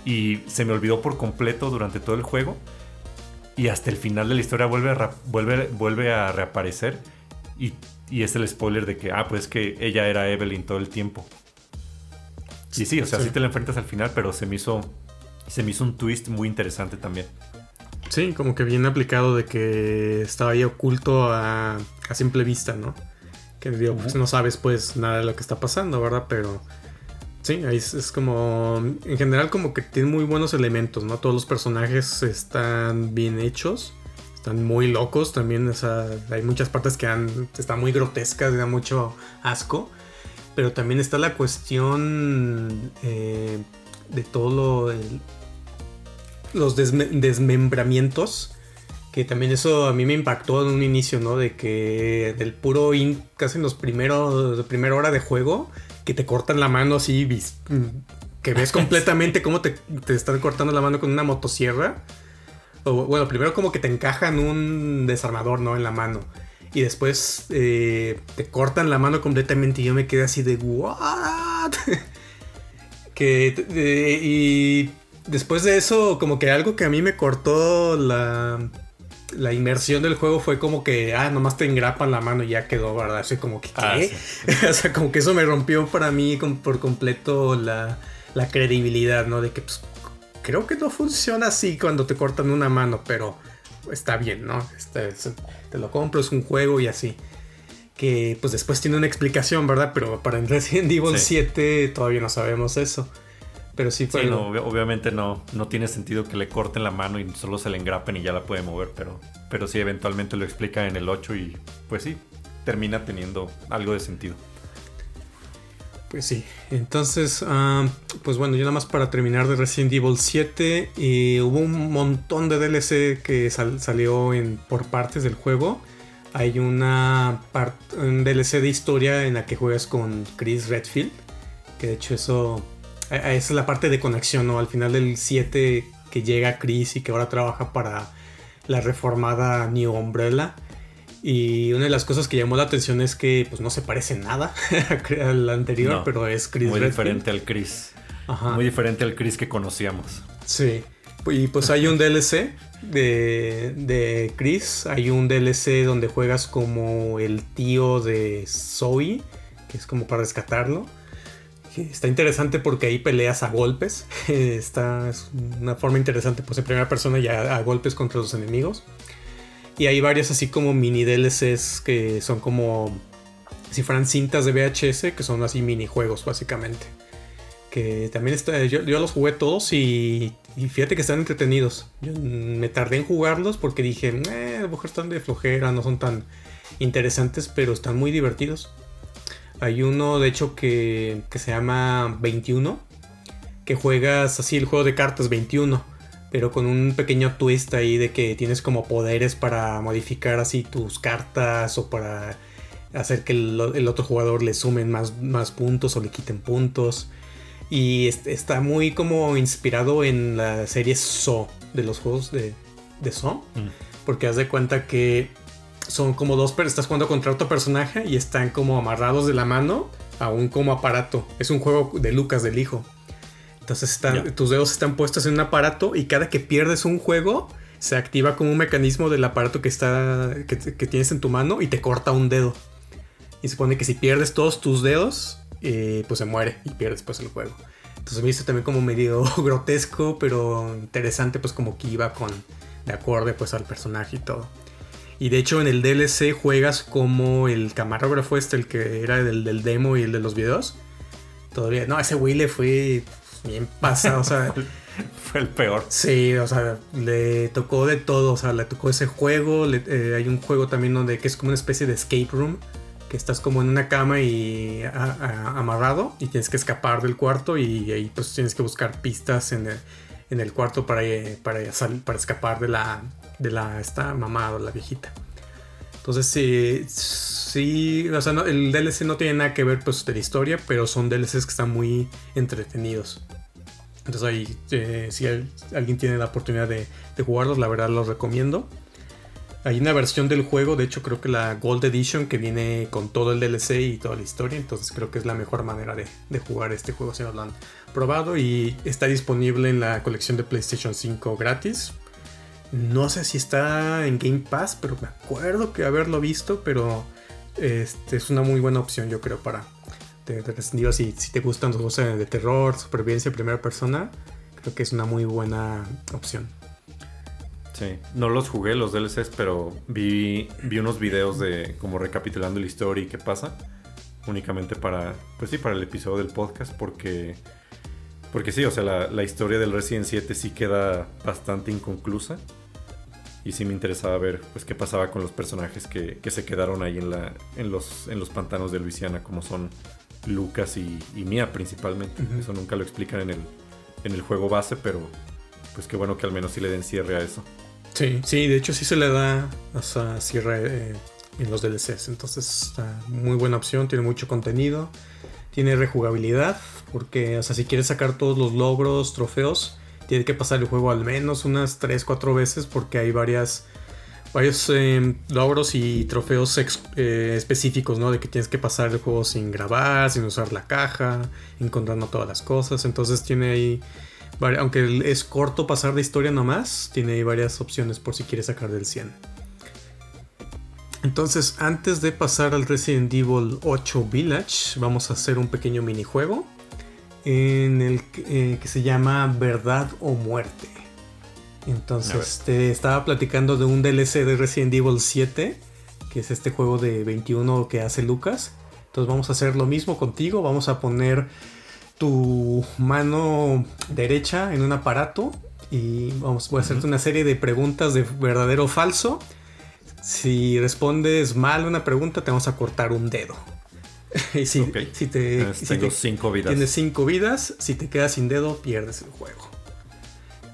Y se me olvidó por completo durante todo el juego y hasta el final de la historia vuelve a, vuelve, vuelve a reaparecer. Y, es el spoiler de que, ah, pues que ella era Evelyn todo el tiempo. Y sí, o sea, sí. te la enfrentas al final, pero se me hizo, se me hizo un twist muy interesante también. Sí, como que bien aplicado de que estaba ahí oculto a, a simple vista, ¿no? Que digo, pues no sabes pues nada de lo que está pasando, ¿verdad? Pero Sí, ahí es, como. En general, como que tiene muy buenos elementos, ¿no? Todos los personajes están bien hechos. Están muy locos también. hay muchas partes que están muy grotescas, da mucho asco. Pero también está la cuestión eh, de todo lo. Los desmembramientos. Que también eso a mí me impactó en un inicio, ¿no? De que del puro casi en los primeros. De primera hora de juego que te cortan la mano así, que ves completamente cómo te, están cortando la mano con una motosierra. O, bueno, primero como que te encajan un desarmador, ¿no? En la mano. Y después eh, te cortan la mano completamente y yo me quedé así de, ¿what? que, y después de eso, como que algo que a mí me cortó la, la inmersión del juego fue como que, ah, nomás te engrapan la mano y ya quedó, ¿verdad? Así como que, ah, ¿qué? o sea, como que eso me rompió para mí por completo la, credibilidad, ¿no? De que, pues, creo que no funciona así cuando te cortan una mano, pero está bien, ¿no? Este, te lo compro, es un juego y así. Que, pues, después tiene una explicación, ¿verdad? Pero para Resident Evil 7 todavía no sabemos eso. Pero sí fue. obviamente no, no tiene sentido que le corten la mano y solo se le engrapen y ya la puede mover, pero, pero sí, eventualmente lo explica en el 8 y pues sí, termina teniendo algo de sentido. Pues sí, entonces, ah, pues bueno, ya nada más para terminar de Resident Evil 7, y hubo un montón de DLC que salió en, por partes del juego. Hay una un DLC de historia en la que juegas con Chris Redfield, que de hecho eso esa es la parte de conexión, ¿no? Al final del 7 que llega Chris y que ahora trabaja para la reformada New Umbrella. Y una de las cosas que llamó la atención es que pues no se parece nada al anterior, pero es Chris. Muy diferente al Chris. Muy diferente al Chris que conocíamos. Sí. Y pues hay un DLC de, de Chris. Hay un DLC donde juegas como el tío de Zoe, que es como para rescatarlo está interesante porque ahí peleas a golpes. Está es una forma interesante, pues en primera persona ya a golpes contra los enemigos. Y hay varios así como mini DLCs que son como si fueran cintas de VHS, que son así minijuegos básicamente. Que también yo, los jugué todos y, fíjate que están entretenidos. Yo me tardé en jugarlos porque dije, eh, a lo están de flojera, no son tan interesantes, pero están muy divertidos. Hay uno, de hecho, que, se llama 21, que juegas así el juego de cartas 21, pero con un pequeño twist ahí de que tienes como poderes para modificar así tus cartas o para hacer que el, otro jugador le sumen más, más puntos o le quiten puntos. Y está muy como inspirado en la serie So de los juegos de, de So. Mm. Porque haz de cuenta que son como dos, pero estás jugando contra otro personaje y están como amarrados de la mano a un como aparato. Es un juego de Lucas, del hijo. Entonces tus dedos están puestos en un aparato y cada que pierdes un juego se activa como un mecanismo del aparato que, está, que, tienes en tu mano y te corta un dedo. Y se supone que si pierdes todos tus dedos, eh, pues se muere y pierdes pues el juego. Entonces me hizo también como medio grotesco, pero interesante pues como que iba con de acorde pues al personaje y todo. Y de hecho en el DLC juegas como el camarógrafo este, el que era del, del demo y el de los videos. Todavía, no, ese güey le fue bien pasado, o sea... fue el peor. Sí, o sea, le tocó de todo, o sea, le tocó ese juego, eh, hay un juego también donde que es como una especie de escape room, que estás como en una cama y amarrado y tienes que escapar del cuarto y ahí pues tienes que buscar pistas en el, en el cuarto para, eh, para, para escapar de la, de la esta mamada, la viejita. Entonces sí, sí, o sea, el DLC no tiene nada que ver pues de la historia, pero son DLCs que están muy entretenidos. Entonces ahí, eh, si alguien tiene la oportunidad de, de, jugarlos, la verdad los recomiendo. Hay una versión del juego, de hecho creo que la Gold Edition que viene con todo el DLC y toda la historia, entonces creo que es la mejor manera de, de jugar este juego si no lo han probado y está disponible en la colección de PlayStation 5 gratis no sé si está en Game Pass, pero me acuerdo que haberlo visto, pero este, es una muy buena opción, yo creo, para de, si, si te gustan los juegos de terror, supervivencia, primera persona, creo que es una muy buena opción. Sí, no los jugué los DLCs, pero vi, vi unos videos de como recapitulando la historia y qué pasa. Únicamente para, pues sí, para el episodio del podcast, porque, porque sí, o sea, la, la historia del Resident 7 sí queda bastante inconclusa y sí me interesaba ver pues qué pasaba con los personajes que, se quedaron ahí en, la, en, los, en los pantanos de Luisiana, como son Lucas y, Mia principalmente. Eso nunca lo explican en el, en el juego base, pero pues qué bueno que al menos sí le den cierre a eso. Sí, sí, de hecho sí se le da hasta cierre eh, en los DLCs, entonces está muy buena opción, tiene mucho contenido, tiene rejugabilidad, porque o sea, si quieres sacar todos los logros, trofeos, tiene que pasar el juego al menos unas 3-4 veces porque hay varias varios em, logros y trofeos eh, específicos, ¿no? De que tienes que pasar el juego sin grabar, sin usar la caja, encontrando todas las cosas. Entonces tiene ahí, aunque es corto pasar de historia nomás, tiene ahí varias opciones por si quieres sacar del 100. Entonces, antes de pasar al Resident Evil 8 Village, vamos a hacer un pequeño minijuego en el eh, que se llama Verdad o Muerte. Entonces te estaba platicando de un DLC de Resident Evil 7, que es este juego de 21 que hace Lucas. Entonces vamos a hacer lo mismo contigo, vamos a poner tu mano derecha en un aparato y vamos, voy a hacerte una serie de preguntas de verdadero o falso. Si respondes mal una pregunta, te vamos a cortar un dedo. y si, si te, tengo cinco vidas. Tienes cinco vidas. Si te quedas sin dedo, pierdes el juego.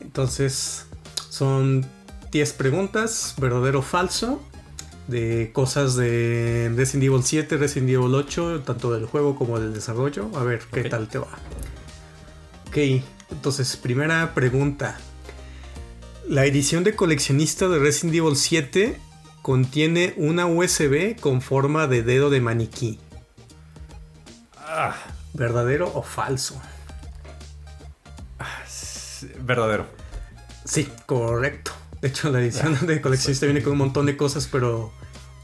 Entonces, son 10 preguntas, verdadero o falso, de cosas de Resident Evil 7, Resident Evil 8, tanto del juego como del desarrollo. A ver qué tal te va. Ok, entonces, primera pregunta. La edición de coleccionista de Resident Evil 7 contiene una USB con forma de dedo de maniquí. ¿Verdadero o falso? Verdadero. Sí, correcto. De hecho, la edición de coleccionista viene con un montón de cosas, pero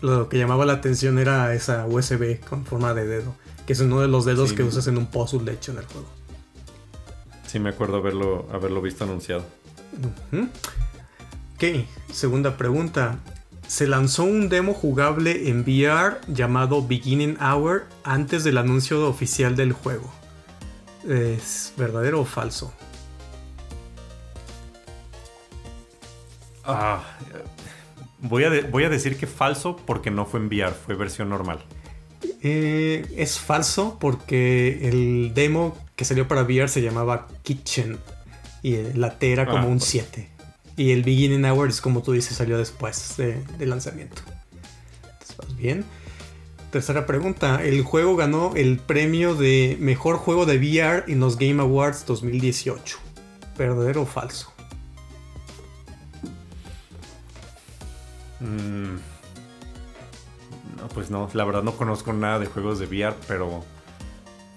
lo que llamaba la atención era esa USB con forma de dedo, que es uno de los dedos que usas en un puzzle, de hecho, en el juego. Sí, me acuerdo haberlo, haberlo visto anunciado. Ok, segunda pregunta se lanzó un demo jugable en VR llamado Beginning Hour antes del anuncio oficial del juego. ¿Es verdadero o falso? Ah, voy, a voy a decir que falso porque no fue en VR, fue versión normal. Eh, es falso porque el demo que salió para VR se llamaba Kitchen y la T era como ah, un 7. Y el Beginning Hour es como tú dices, salió después del lanzamiento. ¿Estás bien? Tercera pregunta. El juego ganó el premio de mejor juego de VR en los Game Awards 2018. ¿Verdadero o falso? Mm. No, pues no. La verdad no conozco nada de juegos de VR, pero.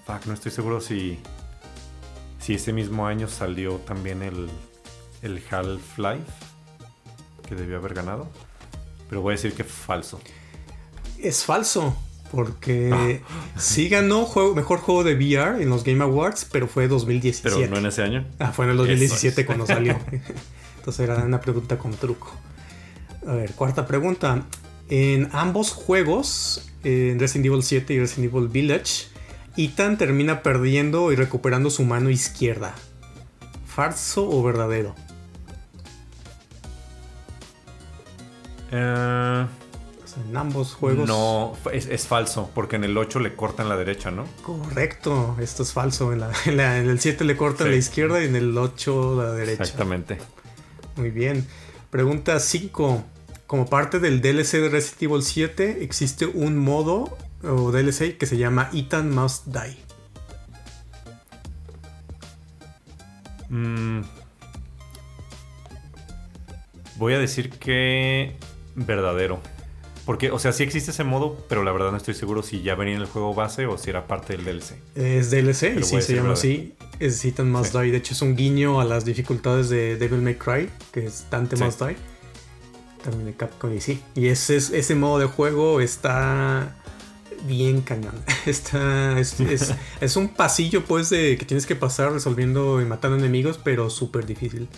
Fuck, no estoy seguro si. Si ese mismo año salió también el el Half-Life, que debió haber ganado. Pero voy a decir que es falso. Es falso, porque ah. sí ganó juego, mejor juego de VR en los Game Awards, pero fue 2017. Pero no en ese año. Ah, fue en el 2017 cuando salió. Entonces era una pregunta con truco. A ver, cuarta pregunta. En ambos juegos, en Resident Evil 7 y Resident Evil Village, Ethan termina perdiendo y recuperando su mano izquierda. ¿Falso o verdadero? Eh, en ambos juegos. no, es, es falso, porque en el 8 le cortan la derecha, ¿no? Correcto, esto es falso. En, la- en la- en el 7 le cortan Sí. la izquierda y en el 8 la derecha. Exactamente. Muy bien. Pregunta 5. Como parte del DLC de Resident Evil 7, existe un modo o DLC que se llama Ethan Must Die. Mm. voy a decir que verdadero. Porque, o sea, sí existe ese modo, pero la verdad no estoy seguro si ya venía en el juego base o si era parte del DLC. Es DLC y sí se llama así. Es Ethan Must Sí. Die. De hecho, es un guiño a las dificultades de Devil May Cry, que es Dante Sí. Must Die. También de Capcom y sí. Y ese, es- ese modo de juego está bien cañón. Está, es, es- es un pasillo, pues, de que tienes que pasar resolviendo y matando enemigos, pero súper difícil.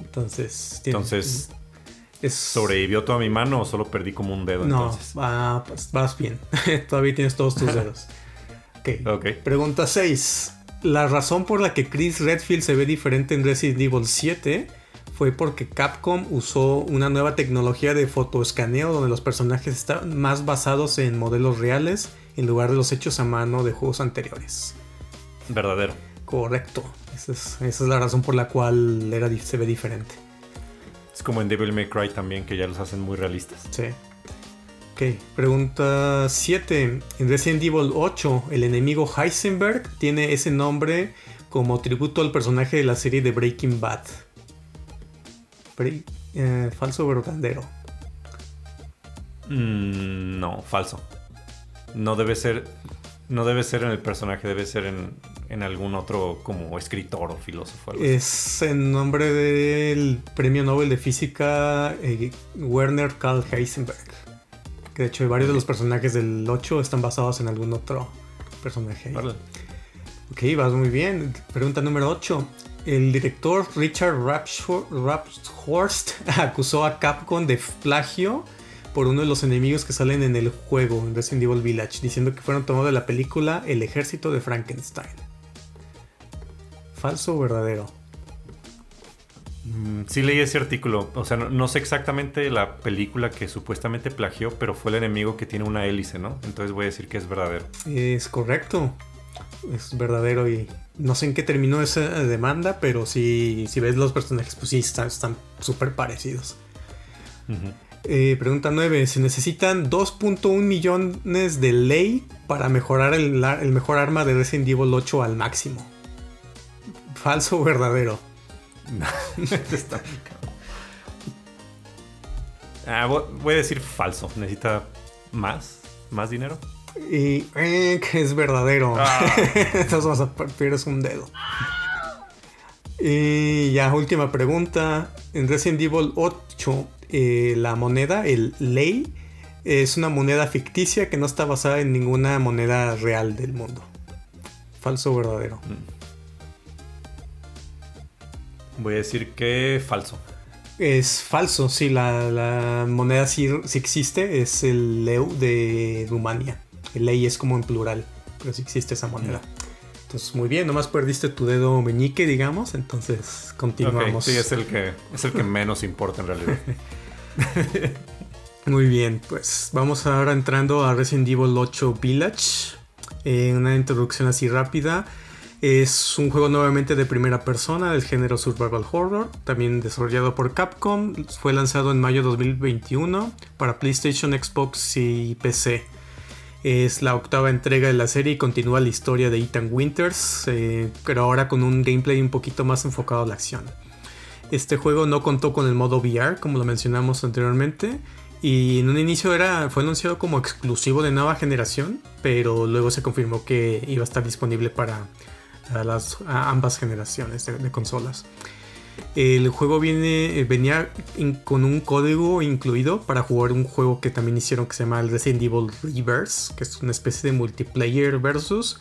Entonces, tiene- Entonces, es, ¿sobrevivió toda mi mano o solo perdí como un dedo No, entonces? pues, vas bien. Todavía tienes todos tus dedos. Ok. Ok. Pregunta 6. La razón por la que Chris Redfield se ve diferente en Resident Evil 7 fue porque Capcom usó una nueva tecnología de fotoescaneo donde los personajes están más basados en modelos reales en lugar de los hechos a mano de juegos anteriores. Verdadero. Correcto. Esa es, esa es la razón por la cual era, se ve diferente. Es como en Devil May Cry también, que ya los hacen muy realistas. Sí. Ok, pregunta 7. En Resident Evil 8, el enemigo Heisenberg tiene ese nombre como tributo al personaje de la serie de Breaking Bad. Bre- eh, falso o verdadero. Mm, no, falso. No debe ser. No debe ser en el personaje, debe ser en, en algún otro como escritor o filósofo. algo. Es el nombre del premio Nobel de Física eh, Werner Karl Heisenberg. Que de hecho varios de los personajes del 8 están basados en algún otro personaje. Ok, vas muy bien. Pregunta número 8. El director Richard Rapshor- Rapshorst acusó a Capcom de plagio por uno de los enemigos que salen en el juego, en Resident Evil Village, diciendo que fueron tomados de la película El ejército de Frankenstein. ¿Falso o verdadero? Mm, Sí leí ese artículo. O sea, no, no sé exactamente la película que supuestamente plagió, pero fue el enemigo que tiene una hélice, ¿no? Entonces voy a decir que es verdadero. Es correcto. Es verdadero y no sé en qué terminó esa demanda, pero si, si ves los personajes, pues sí, están súper parecidos. Eh, pregunta 9. Se necesitan 2.1 millones de ley para mejorar el, el mejor arma de Resident Evil 8 al máximo. ¿Falso o verdadero? Está muy cabrón. Ah, vo- voy a decir falso. Necesita más, más dinero. Y eh, que es verdadero. Ah. Entonces vas a pierdes un dedo. Y ya, última pregunta. En Resident Evil 8, eh, la moneda, el ley, es una moneda ficticia que no está basada en ninguna moneda real del mundo. ¿Falso o verdadero? Voy a decir que falso. Es falso, sí, la, la moneda sí, sí existe, es el leu de Rumania. El ley es como en plural, pero sí existe esa moneda. Entonces, muy bien, nomás perdiste tu dedo meñique, digamos, entonces continuamos. Sí, es el que es el que menos importa en realidad. Muy bien, pues vamos ahora entrando a Resident Evil 8 Village. Eh, una introducción así rápida. Es un juego nuevamente de primera persona del género Survival Horror, también desarrollado por Capcom. Fue lanzado en mayo 2021 para PlayStation, Xbox y PC. Es la octava entrega de la serie y continúa la historia de Ethan Winters, eh, pero ahora con un gameplay un poquito más enfocado a la acción. Este juego no contó con el modo VR, como lo mencionamos anteriormente, y en un inicio era, fue anunciado como exclusivo de nueva generación, pero luego se confirmó que iba a estar disponible para a las, ambas generaciones de, consolas. El juego viene, eh, venía con un código incluido para jugar un juego que también hicieron que se llama Resident Evil Reverse, que es una especie de multiplayer versus,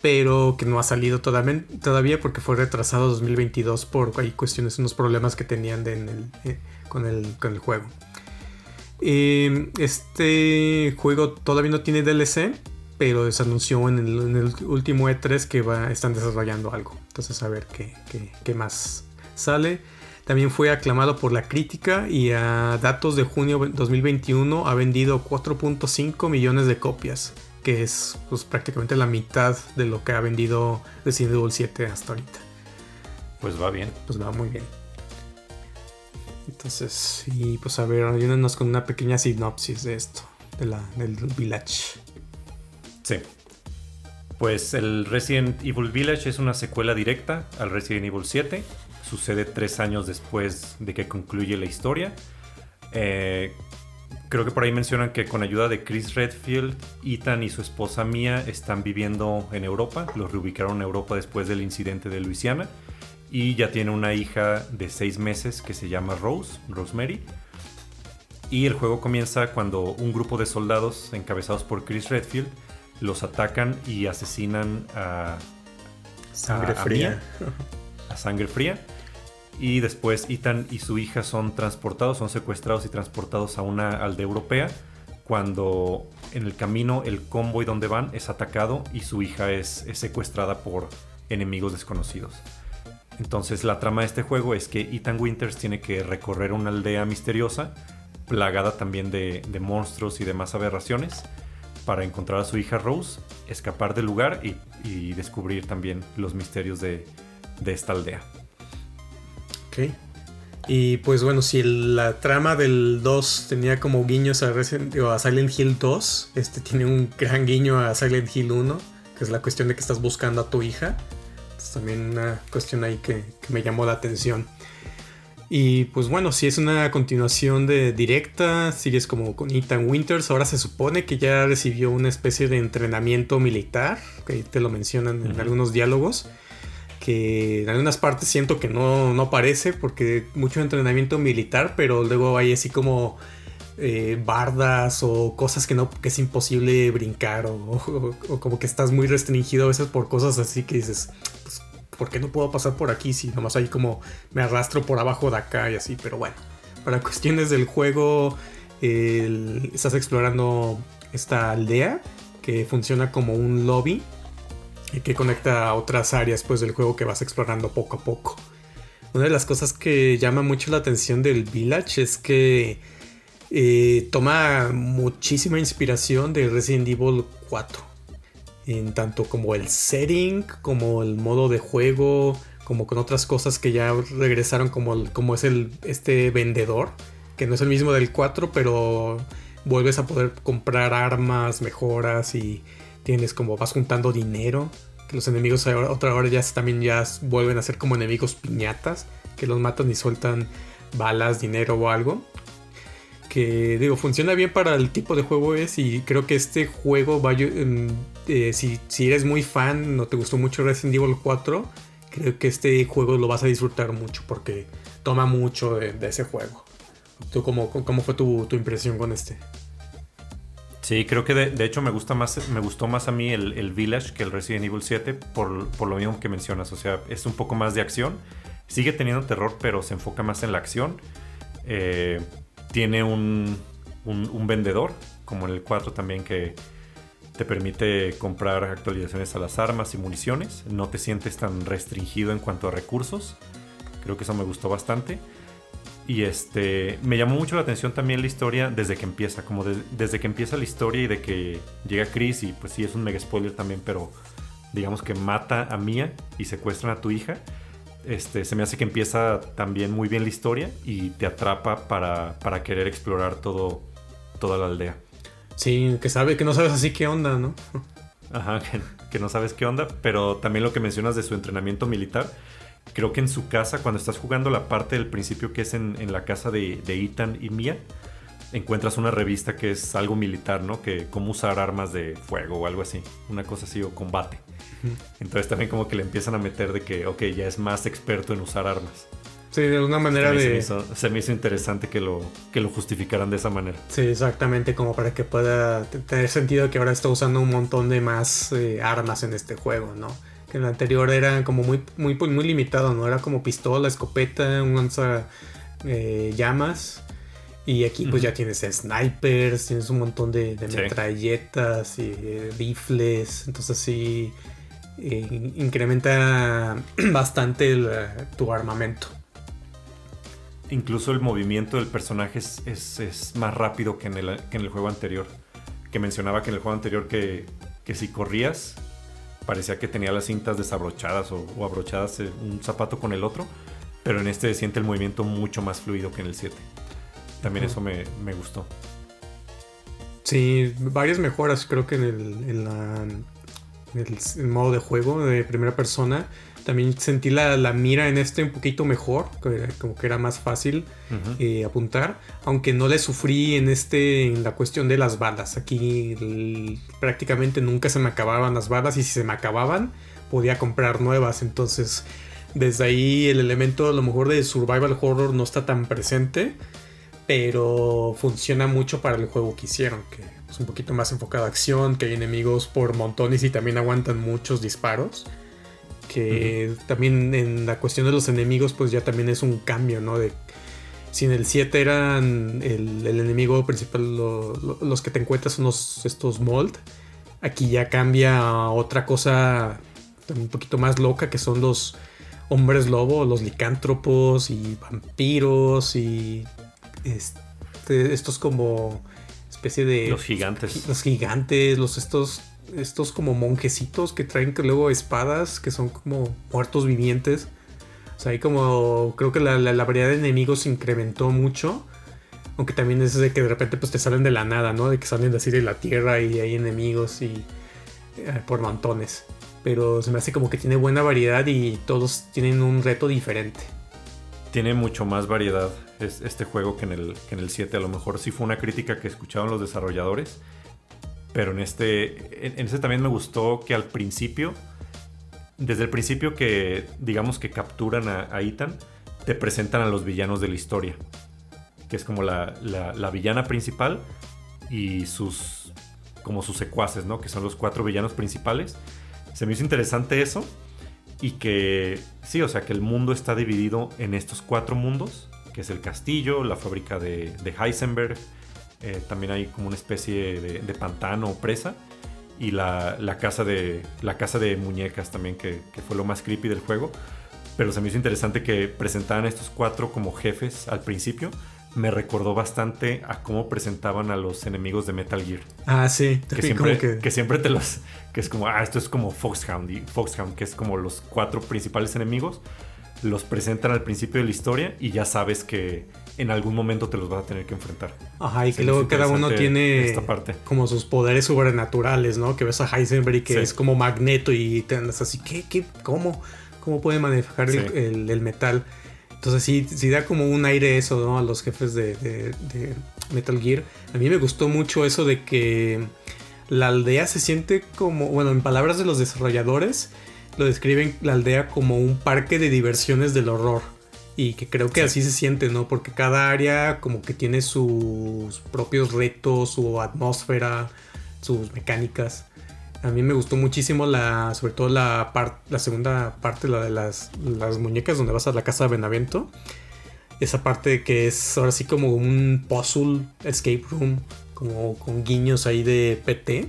pero que no ha salido todavía porque fue retrasado 2022 por hay cuestiones, unos problemas que tenían eh, con, el, con el juego. Em, este juego todavía no tiene DLC, pero se anunció en el, último E3 que va, están desarrollando algo. Entonces a ver qué, qué, más sale. También fue aclamado por la crítica y a datos de junio 2021 ha vendido 4.5 millones de copias, que es pues, prácticamente la mitad de lo que ha vendido Resident Evil 7 hasta ahorita. Pues va bien. Pues va muy bien. Entonces, y pues a ver, ayúdenos con una pequeña sinopsis de esto, de la, del Village. Pues el Resident Evil Village es una secuela directa al Resident Evil 7. Sucede tres años después de que concluye la historia. Eh, creo que por ahí mencionan que con ayuda de Chris Redfield, Ethan y su esposa Mia están viviendo en Europa. Los reubicaron en Europa después del incidente de Luisiana. Y ya tiene una hija de seis meses que se llama Rose, Rosemary. Y el juego comienza cuando un grupo de soldados encabezados por Chris Redfield los atacan y asesinan a sangre fría. A, sangre fría. Y después Ethan y su hija son transportados, son secuestrados y transportados a una aldea europea. Cuando en el camino el convoy donde van es atacado y su hija es, secuestrada por enemigos desconocidos. Entonces la trama de este juego es que Ethan Winters tiene que recorrer una aldea misteriosa, plagada también de, de monstruos y demás aberraciones para encontrar a su hija Rose, escapar del lugar y, descubrir también los misterios de, esta aldea. Ok. Y pues bueno, si la trama del 2 tenía como guiños a, Silent Hill 2, este tiene un gran guiño a Silent Hill 1, que es la cuestión de que estás buscando a tu hija. Es también una cuestión ahí que me llamó la atención. Y pues bueno, si es una continuación de directa, sigues como con Ethan Winters. Ahora se supone que ya recibió una especie de entrenamiento militar, que ahí te lo mencionan en algunos diálogos. Que en algunas partes siento que no, no parece, porque mucho entrenamiento militar, pero luego hay así como eh, bardas o cosas que no que es imposible brincar o, como que estás muy restringido a veces por cosas así que dices ¿por qué no puedo pasar por aquí si nomás ahí como me arrastro por abajo de acá y así? Pero bueno, para cuestiones del juego, estás explorando esta aldea que funciona como un lobby y que conecta a otras áreas pues, del juego que vas explorando poco a poco. Una de las cosas que llama mucho la atención del Village es que eh, toma muchísima inspiración de Resident Evil 4 en tanto como el setting, como el modo de juego, como con otras cosas que ya regresaron como, como es el, este vendedor, que no es el mismo del 4, pero vuelves a poder comprar armas, mejoras y tienes como vas juntando dinero, que los enemigos otra hora ya también ya vuelven a ser como enemigos piñatas, que los matan y sueltan balas, dinero o algo. Que digo, funciona bien para el tipo de juego es y creo que este juego va eh, si, si, eres muy fan, no te gustó mucho Resident Evil 4, creo que este juego lo vas a disfrutar mucho porque toma mucho de, ese juego. ¿Tú cómo, cómo fue tu, impresión con este? Sí, creo que de, hecho me gusta más, me gustó más a mí el, Village que el Resident Evil 7 por, por, lo mismo que mencionas. O sea, es un poco más de acción. Sigue teniendo terror, pero se enfoca más en la acción. Eh, tiene un, vendedor, como en el 4 también, que te permite comprar actualizaciones a las armas y municiones. No te sientes tan restringido en cuanto a recursos. Creo que eso me gustó bastante. Y este me llamó mucho la atención también la historia desde que empieza, como desde que empieza la historia y de que llega Chris y pues sí es un mega spoiler también, pero digamos que mata a Mia y secuestran a tu hija. Este, se me hace que empieza también muy bien la historia y te atrapa para, querer explorar todo, toda la aldea. Sí, que sabe, que no sabes así qué onda, ¿no? Ajá, que, no sabes qué onda, pero también lo que mencionas de su entrenamiento militar, creo que en su casa, cuando estás jugando la parte del principio que es en, la casa de, de, Ethan y Mia, encuentras una revista que es algo militar, ¿no? Que cómo usar armas de fuego o algo así, una cosa así, o combate. Entonces también como que le empiezan a meter de que, ok, ya es más experto en usar armas. Sí, de una manera Se de... hizo, se me hizo interesante que lo, que lo justificaran de esa manera. Sí, exactamente, como para que pueda tener sentido que ahora está usando un montón de más eh, armas en este juego, ¿no? Que en el anterior era como muy, muy, muy limitado, ¿no? Era como pistola, escopeta, un lanza eh, llamas. Y aquí pues ya tienes snipers, tienes un montón de, de Sí. metralletas y eh, rifles. Entonces sí eh, in- incrementa bastante el, tu armamento. Incluso el movimiento del personaje es, es- es más rápido que en, el, que en el juego anterior. Que mencionaba que en el juego anterior que, que si corrías, parecía que tenía las cintas desabrochadas o, o abrochadas eh, un zapato con el otro. Pero en este siente el movimiento mucho más fluido que en el 7. También eso me, me gustó. Sí, varias mejoras creo que en el, en la- en el, modo de juego de primera persona. También sentí la, la mira en este un poquito mejor, como que era más fácil eh, apuntar, aunque no le sufrí en este en la cuestión de las balas. Aquí el- prácticamente nunca se me acababan las balas y si se me acababan podía comprar nuevas. Entonces desde ahí el elemento a lo mejor de survival horror no está tan presente, pero funciona mucho para el juego que hicieron, que es un poquito más enfocado a acción, que hay enemigos por montones y también aguantan muchos disparos. Que también en la cuestión de los enemigos, pues ya también es un cambio, ¿no? De si en el 7 eran el, el enemigo principal, lo- lo- los que te encuentras son los, estos mold. Aquí ya cambia a otra cosa un poquito más loca, que son los hombres lobo, los licántropos y vampiros y este, estos como especie de Los gigantes. los gigantes, los estos estos como monjecitos que traen luego espadas que son como muertos vivientes. O sea, ahí como creo que la, la- variedad de enemigos se incrementó mucho. Aunque también es de que de repente pues te salen de la nada, ¿no? De que salen así de la tierra y hay enemigos y eh, por montones. Pero se me hace como que tiene buena variedad y todos tienen un reto diferente. Tiene mucho más variedad es- este juego que en, el, que en el 7. A lo mejor sí fue una crítica que escuchaban los desarrolladores. Pero en este, en, este también me gustó que al principio, desde el principio que digamos que capturan a, a Ethan, te presentan a los villanos de la historia. Que es como la, la- la villana principal y sus, como sus secuaces, ¿no? Que son los cuatro villanos principales. Se me hizo interesante eso. Y que sí, o sea, que el mundo está dividido en estos cuatro mundos, que es el castillo, la fábrica de, de Heisenberg, eh, también hay como una especie de, de pantano o presa, y la, la casa de, la casa de muñecas también, que, que fue lo más creepy del juego. Pero se me hizo interesante que presentaran a estos cuatro como jefes al principio. Me recordó bastante a cómo presentaban a los enemigos de Metal Gear Ah, sí. que siempre, como que... siempre te los que es como ah esto es como Foxhound y Foxhound que es como los cuatro principales enemigos los presentan al principio de la historia y ya sabes que en algún momento te los vas a tener que enfrentar Ajá, y que luego cada uno tiene esta parte. como sus poderes sobrenaturales, ¿no? Que ves a Heisenberg y que Sí. es como magneto y te andas así, ¿qué? ¿Qué? ¿Cómo? ¿Cómo puede manejar el, Sí. el- el metal? Entonces sí, sí da como un aire eso, ¿no? A los jefes de, de- de Metal Gear. A mí me gustó mucho eso de que la aldea se siente como, bueno, en palabras de los desarrolladores, lo describen la aldea como un parque de diversiones del horror. Y que creo que Sí. así se siente, ¿no? Porque cada área como que tiene sus propios retos, su atmósfera, sus mecánicas. A mí me gustó muchísimo la, sobre todo la, la segunda parte, la de las, las muñecas donde vas a la casa de Benavento. Esa parte que es ahora sí como un puzzle escape room, como con guiños ahí de PT.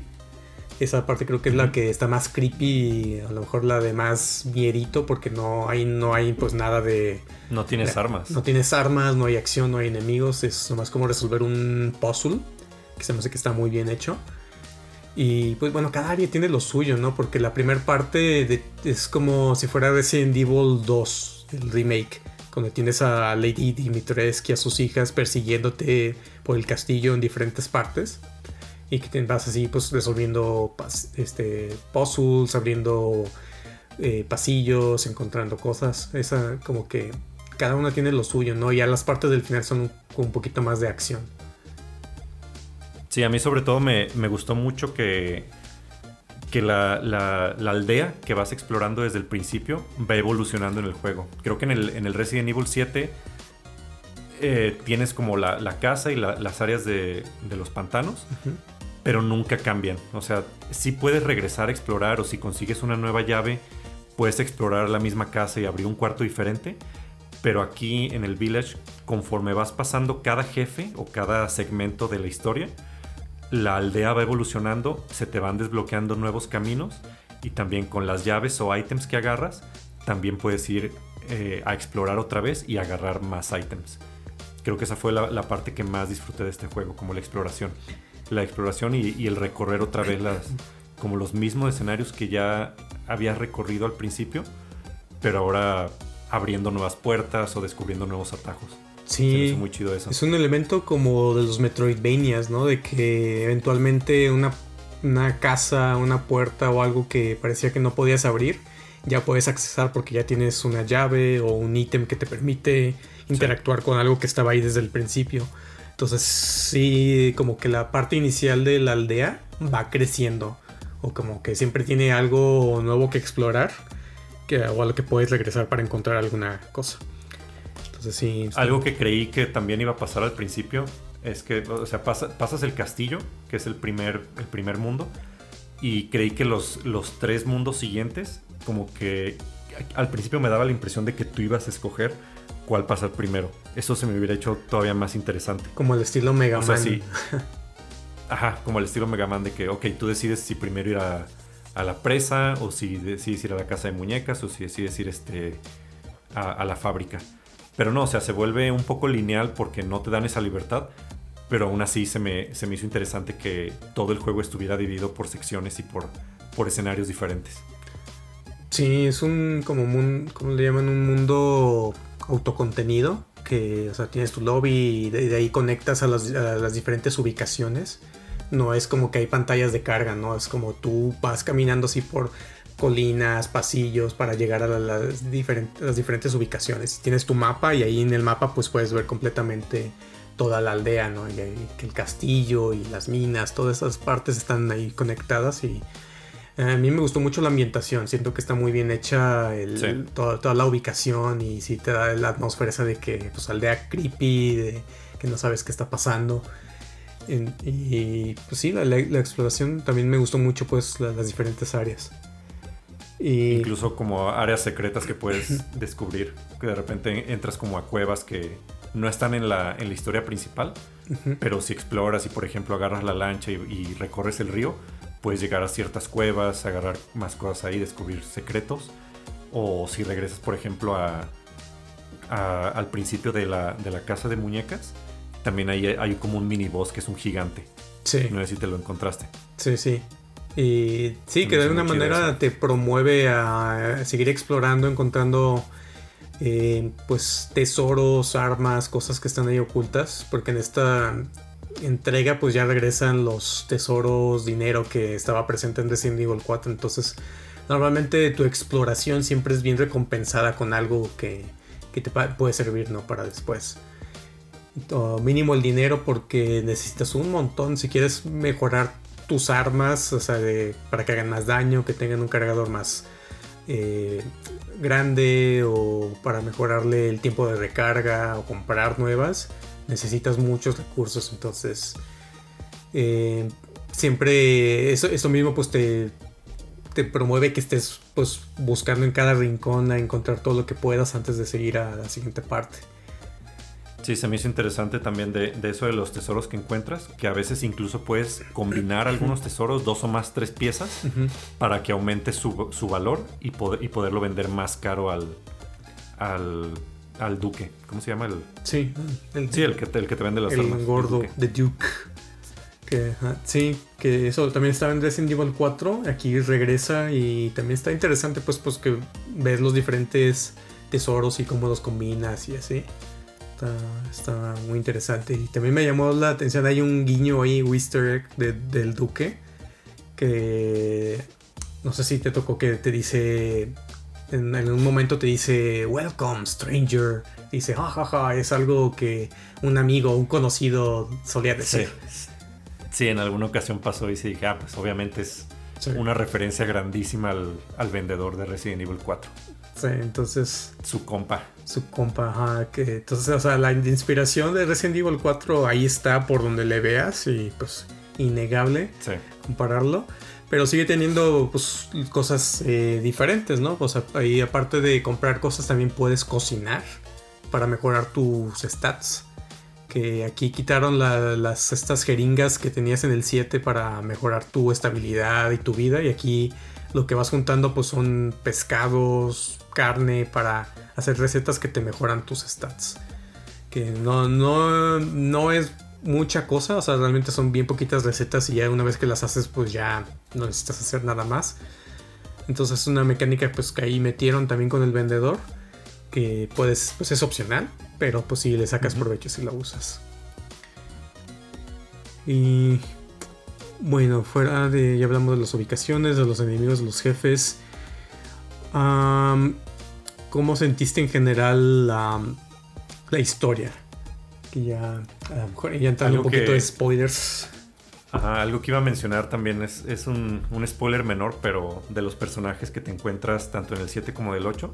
Esa parte creo que es la que está más creepy y a lo mejor la de más mierito porque no hay, no hay pues nada de... no tienes armas No tienes armas, no hay acción, no hay enemigos. Es nomás como resolver un puzzle. Que se me hace que está muy bien hecho. Y pues bueno, cada área tiene lo suyo, ¿no? Porque la primera parte de- es como si fuera Resident Evil 2, el remake. Cuando tienes a Lady Dimitrescu y a sus hijas persiguiéndote por el castillo en diferentes partes. Y que vas así pues resolviendo este, puzzles, abriendo eh, pasillos, encontrando cosas. Esa como que cada una tiene lo suyo, ¿no? Ya las partes del final son un, un poquito más de acción. Sí, a mí sobre todo me, me gustó mucho que, que la, aldea que vas explorando desde el principio va evolucionando en el juego. Creo que en el, en el Resident Evil 7 eh, tienes como la, casa y las áreas de, los pantanos, pero nunca cambian. O sea, si puedes regresar a explorar o si consigues una nueva llave, puedes explorar la misma casa y abrir un cuarto diferente. Pero aquí en el village, conforme vas pasando cada jefe o cada segmento de la historia, la aldea va evolucionando, se te van desbloqueando nuevos caminos y también con las llaves o ítems que agarras, también puedes ir eh, a explorar otra vez y agarrar más ítems creo que esa fue la, parte que más disfruté de este juego, como la exploración. La exploración y, el recorrer otra vez las, como los mismos escenarios que ya había recorrido al principio, pero ahora abriendo nuevas puertas o descubriendo nuevos atajos. Sí, muy chido eso. Es un elemento como de los Metroidvanias, ¿no? De que eventualmente una, una casa, una puerta o algo que parecía que no podías abrir, ya puedes accesar porque ya tienes una llave o un ítem que te permite interactuar con algo que estaba ahí desde el principio. Entonces sí, como que la parte inicial de la aldea va creciendo. O como que siempre tiene algo nuevo que explorar. Que, o a lo que puedes regresar para encontrar alguna cosa. Entonces sí. Algo que creí que también iba a pasar al principio es que, o sea, pasas el castillo, que es el primer, el primer mundo. Y creí que los, los tres mundos siguientes, como que al principio me daba la impresión de que tú ibas a escoger cuál pasar primero. Eso se me hubiera hecho todavía más interesante. Como el estilo Mega Man. Ajá, como el estilo Mega Man de que, ok, tú decides si primero ir a, la presa o si decides ir a la casa de muñecas o si decides ir este, a, la fábrica. Pero no, o sea, se vuelve un poco lineal porque no te dan esa libertad. Pero aún así se me, se me hizo interesante que todo el juego estuviera dividido por secciones y por, por escenarios diferentes. Sí, es un como un, ¿cómo le llaman? Un mundo autocontenido, que o sea, tienes tu lobby y de, ahí conectas a las, diferentes ubicaciones. No es como que hay pantallas de carga, ¿no? Es como tú vas caminando así por colinas, pasillos para llegar a las, diferentes, las diferentes ubicaciones. Tienes tu mapa y ahí en el mapa pues puedes ver completamente toda la aldea, ¿no? El castillo y las minas, todas esas partes están ahí conectadas y a mí me gustó mucho la ambientación, siento que está muy bien hecha toda, la ubicación y sí te da la atmósfera esa de que pues aldea creepy, de que no sabes qué está pasando. y pues sí, la, exploración también me gustó mucho pues las diferentes áreas. Y... Incluso como áreas secretas que puedes descubrir, que de repente entras como a cuevas que no están en la, en la historia principal, pero si exploras y por ejemplo agarras la lancha y recorres el río, puedes llegar a ciertas cuevas, agarrar más cosas ahí, descubrir secretos. O si regresas, por ejemplo, a, al principio de la, casa de muñecas, también hay, hay como un mini boss que es un gigante. Sí. No sé si te lo encontraste. Sí, sí. Y sí, que de alguna manera te promueve a seguir explorando, encontrando eh, pues tesoros, armas, cosas que están ahí ocultas. Porque en esta entrega pues ya regresan los tesoros, dinero que estaba presente en Resident Evil 4. Entonces normalmente tu exploración siempre es bien recompensada con algo que, te puede servir ¿no? para después. mínimo el dinero porque necesitas un montón si quieres mejorar tus armas, o sea, para que hagan más daño, que tengan un cargador más eh, grande o para mejorarle el tiempo de recarga o comprar nuevas necesitas muchos recursos, entonces eh, siempre eso, eso, mismo pues te, te promueve que estés pues buscando en cada rincón a encontrar todo lo que puedas antes de seguir a la siguiente parte. Sí, se me hizo interesante también de, eso de los tesoros que encuentras, que a veces incluso puedes combinar algunos tesoros, dos o más, tres piezas, para que aumente su, valor y, poder, y poderlo vender más caro al, al al duque. ¿Cómo se llama el? Sí, el, sí, el que te, el que te vende las el gordo, de Duke. Que, sí, que eso también estaba en Resident Evil 4. Aquí regresa y también está interesante, pues, pues que ves los diferentes tesoros y cómo los combinas y así. Está, muy interesante. Y también me llamó la atención, hay un guiño ahí, Wister egg del duque. Que no sé si te tocó que te dice en, un momento te dice, Welcome, stranger. Dice, jajaja, es algo que un amigo, un conocido solía decir. Sí. en alguna ocasión pasó y se dije, ah, pues obviamente es una referencia grandísima al, vendedor de Resident Evil 4. Sí, entonces. Su compa. Su compa, ajá. Que, entonces, o sea, la inspiración de Resident Evil 4 ahí está por donde le veas y pues innegable compararlo. Pero sigue teniendo pues, cosas eh, diferentes, ¿no? O sea, ahí aparte de comprar cosas también puedes cocinar para mejorar tus stats que aquí quitaron las, estas jeringas que tenías en el 7 para mejorar tu estabilidad y tu vida y aquí lo que vas juntando pues son pescados, carne para hacer recetas que te mejoran tus stats. Que no, no, no es mucha cosa, o sea, realmente son bien poquitas recetas y ya una vez que las haces pues ya no necesitas hacer nada más. Entonces es una mecánica pues que ahí metieron también con el vendedor que puedes, pues es opcional, pero pues si le sacas provecho si la usas. Y bueno, fuera de, ya hablamos de las ubicaciones, de los enemigos, de los jefes. ¿Cómo sentiste en general la, la historia? Que ya, a lo mejor ya entrando un poquito de spoilers. Ajá, algo que iba a mencionar también es, es un, un, spoiler menor, pero de los personajes que te encuentras tanto en el 7 como del 8.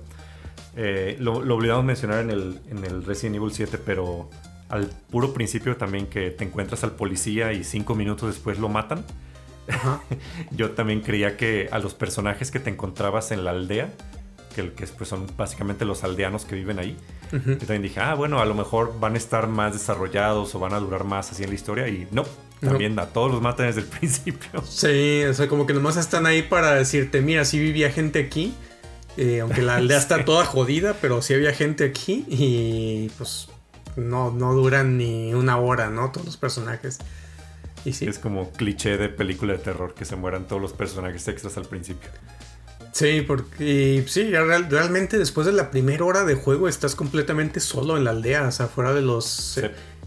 Eh, lo, lo, olvidamos mencionar en el, en el Resident Evil 7, pero al puro principio también que te encuentras al policía y cinco minutos después lo matan. Yo también creía que a los personajes que te encontrabas en la aldea, que, que pues son básicamente los aldeanos que viven ahí, yo también dije, ah, bueno, a lo mejor van a estar más desarrollados o van a durar más así en la historia. Y no, también a todos los matan desde el principio. Sí, o sea, como que nomás están ahí para decirte, mira, si vivía gente aquí eh, aunque la aldea está toda jodida, pero sí había gente aquí y pues no, no duran ni una hora, ¿no? Todos los personajes. Y sí. Es como cliché de película de terror que se mueran todos los personajes extras al principio. Sí, porque sí, realmente después de la primera hora de juego estás completamente solo en la aldea, o sea, fuera de los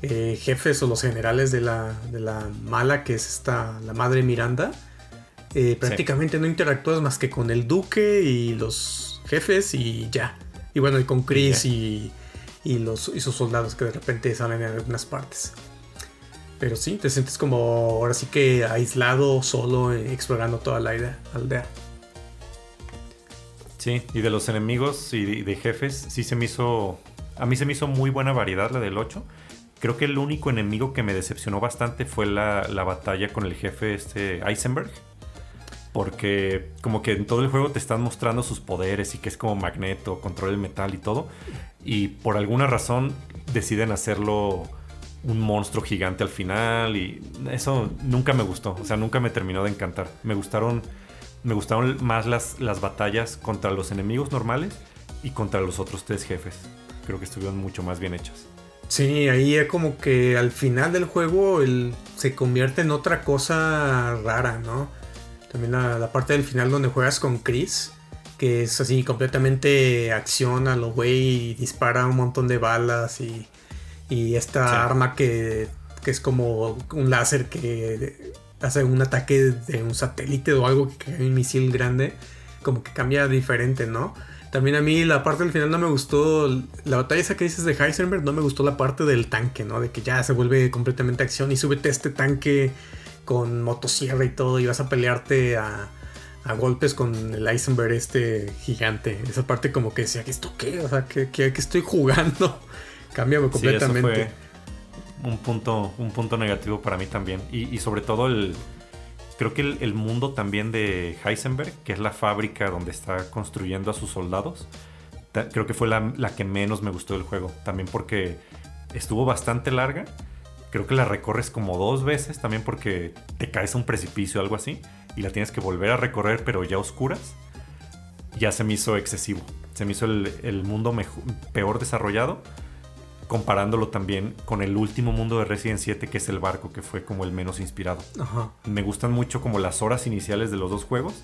eh, jefes o los generales de la, de la mala que es esta, la madre Miranda. Eh, prácticamente no interactúas más que con el duque y los jefes y ya. Y bueno, y con Chris y, y, los, y sus soldados que de repente salen en algunas partes. Pero sí, te sientes como ahora sí que aislado, solo, eh, explorando toda la aldea. Sí, y de los enemigos y de, jefes, sí se me hizo. A mí se me hizo muy buena variedad la del 8. Creo que el único enemigo que me decepcionó bastante fue la, la batalla con el jefe este Eisenberg porque como que en todo el juego te están mostrando sus poderes y que es como magneto, controla el metal y todo. Y por alguna razón deciden hacerlo un monstruo gigante al final y eso nunca me gustó, o sea, nunca me terminó de encantar. Me gustaron, me gustaron más las, las batallas contra los enemigos normales y contra los otros tres jefes. Creo que estuvieron mucho más bien hechas. Sí, ahí es como que al final del juego se convierte en otra cosa rara, ¿no? También la, parte del final donde juegas con Chris, que es así completamente acción a lo güey y dispara un montón de balas y, y esta arma que, que, es como un láser que hace un ataque de un satélite o algo que cae un misil grande, como que cambia diferente, ¿no? También a mí la parte del final no me gustó, la batalla esa que dices de Heisenberg, no me gustó la parte del tanque, ¿no? De que ya se vuelve completamente acción y súbete este tanque con motosierra y todo y vas a pelearte a, golpes con el Eisenberg este gigante. Esa parte como que decía, ¿qué esto qué? O sea, ¿qué, estoy jugando? Cambia completamente. Un punto, un punto negativo para mí también. Y, sobre todo el... Creo que el, mundo también de Heisenberg, que es la fábrica donde está construyendo a sus soldados, creo que fue la, la que menos me gustó del juego. También porque estuvo bastante larga Creo que la recorres como dos veces también porque te caes a un precipicio o algo así y la tienes que volver a recorrer pero ya oscuras. Ya se me hizo excesivo. Se me hizo el, mundo peor desarrollado comparándolo también con el último mundo de Resident 7 que es el barco que fue como el menos inspirado. Me gustan mucho como las horas iniciales de los dos juegos,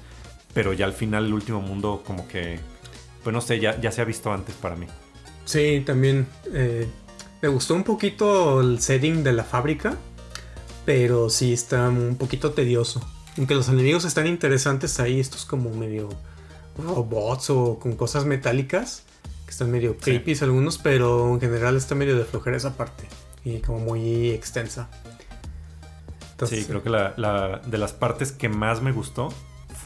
pero ya al final el último mundo como que, pues no sé, ya, ya se ha visto antes para mí. Sí, también eh, me gustó un poquito el setting de la fábrica, pero sí está un poquito tedioso. Aunque los enemigos están interesantes ahí, estos como medio robots o con cosas metálicas, que están medio creepy algunos, pero en general está medio de flojera esa parte y como muy extensa. sí, creo que la, de las partes que más me gustó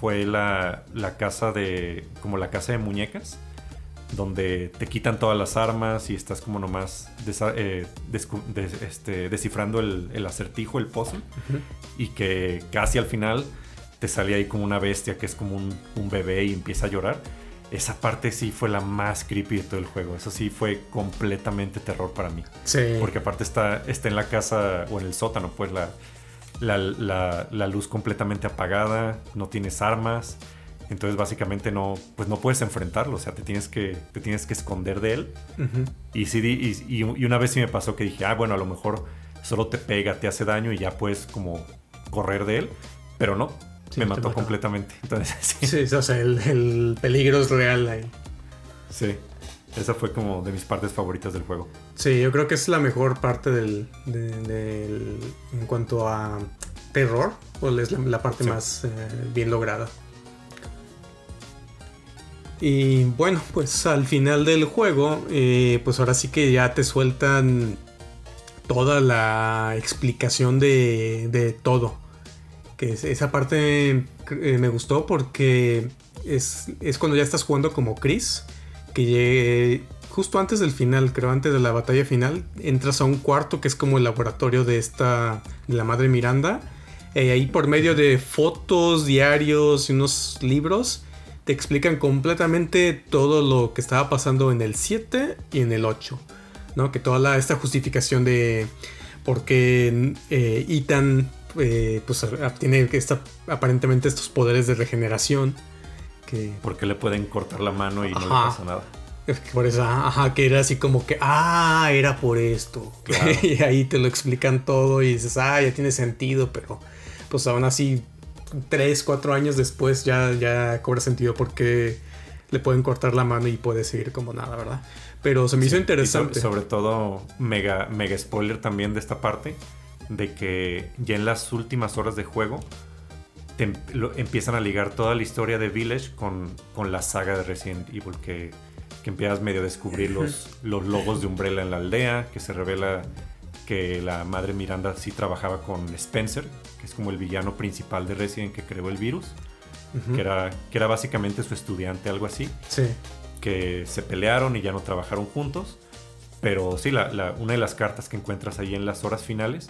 fue la, la casa de. como la casa de muñecas. Donde te quitan todas las armas y estás como nomás desa- eh, descu- des- este, descifrando el, el acertijo, el puzzle. Y que casi al final te sale ahí como una bestia que es como un, un bebé y empieza a llorar. Esa parte sí fue la más creepy de todo el juego. Eso sí fue completamente terror para mí. Sí. Porque aparte está, está en la casa o en el sótano, pues la, la, la- la luz completamente apagada, no tienes armas. Entonces básicamente no, pues no puedes enfrentarlo, o sea, te tienes que, te tienes que esconder de él. Y, sí, y- y una vez sí me pasó que dije, ah, bueno, a lo mejor solo te pega, te hace daño y ya puedes como correr de él. Pero no, Sí, me mató completamente. Entonces sí, Sí, o sea, el, el peligro es real ahí. sí. Esa fue como de mis partes favoritas del juego. Sí, yo creo que es la mejor parte del, de- del- en cuanto a terror, pues es la, la parte Sí. más eh, bien lograda. Y bueno, pues al final del juego, eh, pues ahora sí que ya te sueltan toda la explicación de, de todo. Que es- esa parte eh, me gustó porque es, es cuando ya estás jugando como Chris, que llegue- justo antes del final, creo antes de la batalla final, entras a un cuarto que es como el laboratorio de esta, de la madre Miranda. Eh, ahí por medio de fotos, diarios y unos libros, te explican completamente todo lo que estaba pasando en el 7 y en el 8. ¿no? Que toda esta justificación de por qué eh, Ethan eh, pues, tiene esta, aparentemente estos poderes de regeneración. Que Porque le pueden cortar la mano y no le pasa nada. por eso, ajá, que era así como que, ah, era por esto. Claro. y ahí te lo explican todo y dices, ah, ya tiene sentido, pero pues aún así, tres, cuatro años después ya, ya cobra sentido porque le pueden cortar la mano y puede seguir como nada, ¿verdad? Pero se me hizo Y interesante. sobre, sobre todo, mega, mega spoiler también de esta parte, de que ya en las últimas horas de juego te em- lo- empiezan a ligar toda la historia de Village con, con la saga de Resident Evil, que, que empiezas medio a descubrir los, los logos de Umbrella en la aldea, que se revela que la madre Miranda sí trabajaba con Spencer, que es como el villano principal de Resident que creó el virus, que, era, que era básicamente su estudiante, algo así Sí. que se pelearon y ya no trabajaron juntos. Pero sí, la, la- una de las cartas que encuentras ahí en las horas finales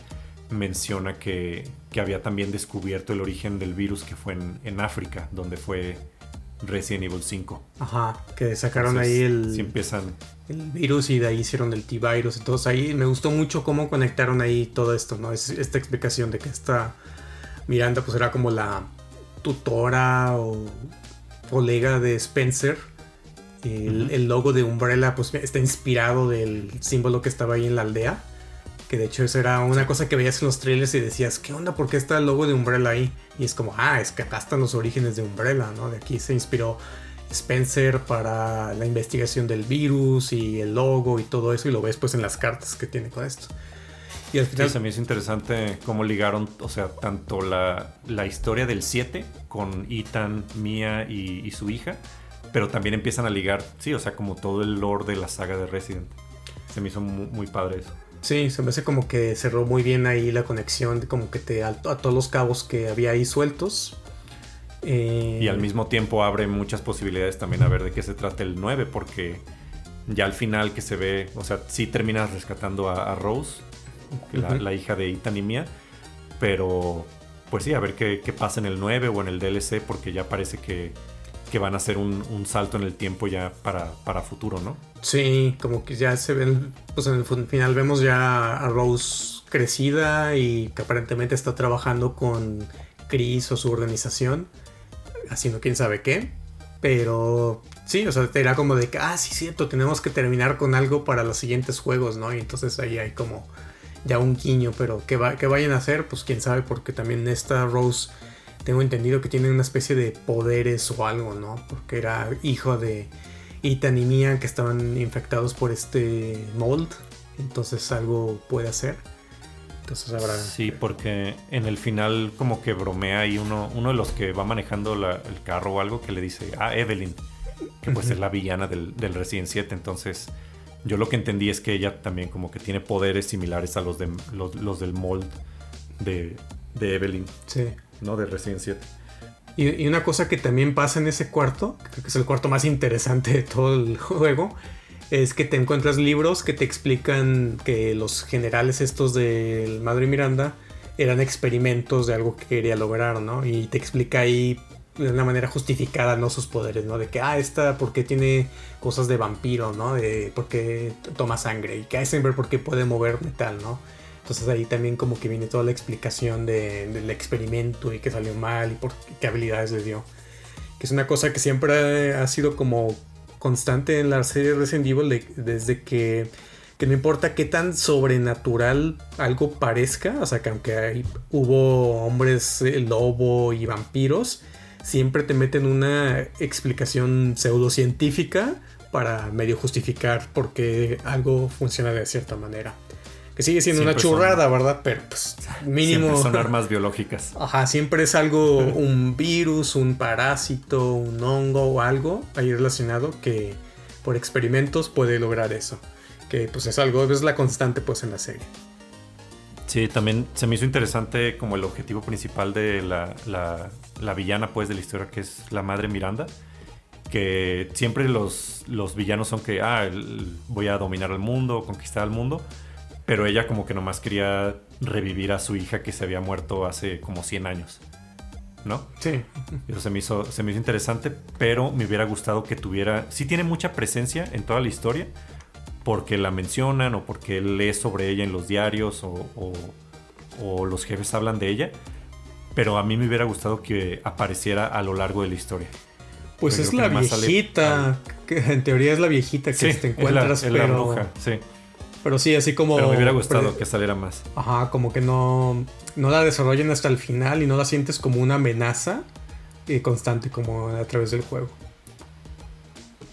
menciona que, que había también descubierto el origen del virus que fue en, en África, donde fue Resident Evil 5. Ajá, que sacaron Entonces, ahí el, Sí empiezan... el virus y de ahí hicieron el T-Virus. Entonces ahí me gustó mucho cómo conectaron ahí todo esto, ¿no? Es, esta explicación de que esta Miranda pues era como la tutora o colega de Spencer. El, el logo de Umbrella pues está inspirado del símbolo que estaba ahí en la aldea. Que de hecho eso era una cosa que veías en los trailers y decías, ¿qué onda? ¿Por qué está el logo de Umbrella ahí? Y es como, ah, es que acá están los orígenes de Umbrella, ¿no? De aquí se inspiró Spencer para la investigación del virus y el logo y todo eso y lo ves pues en las cartas que tiene con esto. Y al Sí, final... se me hizo interesante cómo ligaron, o sea, tanto la, la historia del 7 con Ethan, Mia y, y su hija, pero también empiezan a ligar, sí, o sea, como todo el lore de la saga de Resident. Se me hizo muy, muy padre eso. Sí, se me hace como que cerró muy bien ahí la conexión, como que te a, a todos los cabos que había ahí sueltos. Eh, Y al mismo tiempo abre muchas posibilidades también a ver de qué se trata el 9, porque ya al final que se ve, o sea, sí terminas rescatando a, a Rose, la hija de Ethan y Mia, pero pues sí, a ver qué, qué pasa en el 9 o en el DLC, porque ya parece que, que van a hacer un, un salto en el tiempo ya para, para futuro, ¿no? Sí, como que ya se ven, pues en el final vemos ya a Rose crecida y que aparentemente está trabajando con Chris o su organización, haciendo quién sabe qué. Pero sí, o sea, era como de que, ah, sí, cierto, tenemos que terminar con algo para los siguientes juegos, ¿no? Y entonces ahí hay como ya un guiño, pero que, va, que vayan a hacer, pues quién sabe, porque también esta Rose, tengo entendido que tiene una especie de poderes o algo, ¿no? Porque era hijo de Ethan y Mia que estaban infectados por este mold, entonces algo puede hacer. Entonces habrá... Sí, porque en el final como que bromea ahí uno, uno de los que va manejando la- el carro o algo que le dice, ah, Evelyn, que pues Ujú. es la villana del, del Resident 7. Entonces yo lo que entendí es que ella también como que tiene poderes similares a los, de, los, los del mold de, de Evelyn, Sí. ¿No? De Resident 7. Y, una cosa que también pasa en ese cuarto, que es el cuarto más interesante de todo el juego, es que te encuentras libros que te explican que los generales estos del Madre Miranda eran experimentos de algo que quería lograr, ¿no? Y te explica ahí de una manera justificada, ¿no? Sus poderes, ¿no? De que, ah, esta porque tiene cosas de vampiro, ¿no? De porque toma sangre. Y que Eisenberg porque puede mover metal, ¿no? Entonces ahí también como que viene toda la explicación del experimento y que salió mal y por qué habilidades le dio. Que es una cosa que siempre ha sido como constante en la serie Resident Evil desde que, que no importa qué tan sobrenatural algo parezca, o sea que aunque hubo hombres lobo y vampiros, siempre te meten una explicación pseudocientífica para medio justificar por qué algo funciona de cierta manera. Que sigue siendo una churrada, ¿verdad? Pero pues mínimo... Siempre son armas biológicas. Ajá, siempre es algo, un virus, un parásito, un hongo o algo ahí relacionado que por experimentos puede lograr eso. Que pues es algo, es la constante pues en la serie. Sí, también se me hizo interesante como el objetivo principal de la, la, villana pues de la historia que es la madre Miranda. Que siempre los, los villanos son que, ah, voy a dominar el mundo, conquistar el mundo pero ella como que nomás quería revivir a su hija que se había muerto hace como 100 años. ¿No? Sí. Eso se me hizo, se me hizo interesante, pero me hubiera gustado que tuviera... Sí tiene mucha presencia en toda la historia, porque la mencionan o porque lee sobre ella en los diarios o, o, los jefes hablan de ella, pero a mí me hubiera gustado que apareciera a lo largo de la historia. Pues es la viejita, que en teoría es la viejita que te encuentras, es la, bruja, sí. Pero sí, así como. Pero me hubiera gustado que saliera más. Ajá, como que no. No la desarrollen hasta el final y no la sientes como una amenaza eh, constante como a través del juego.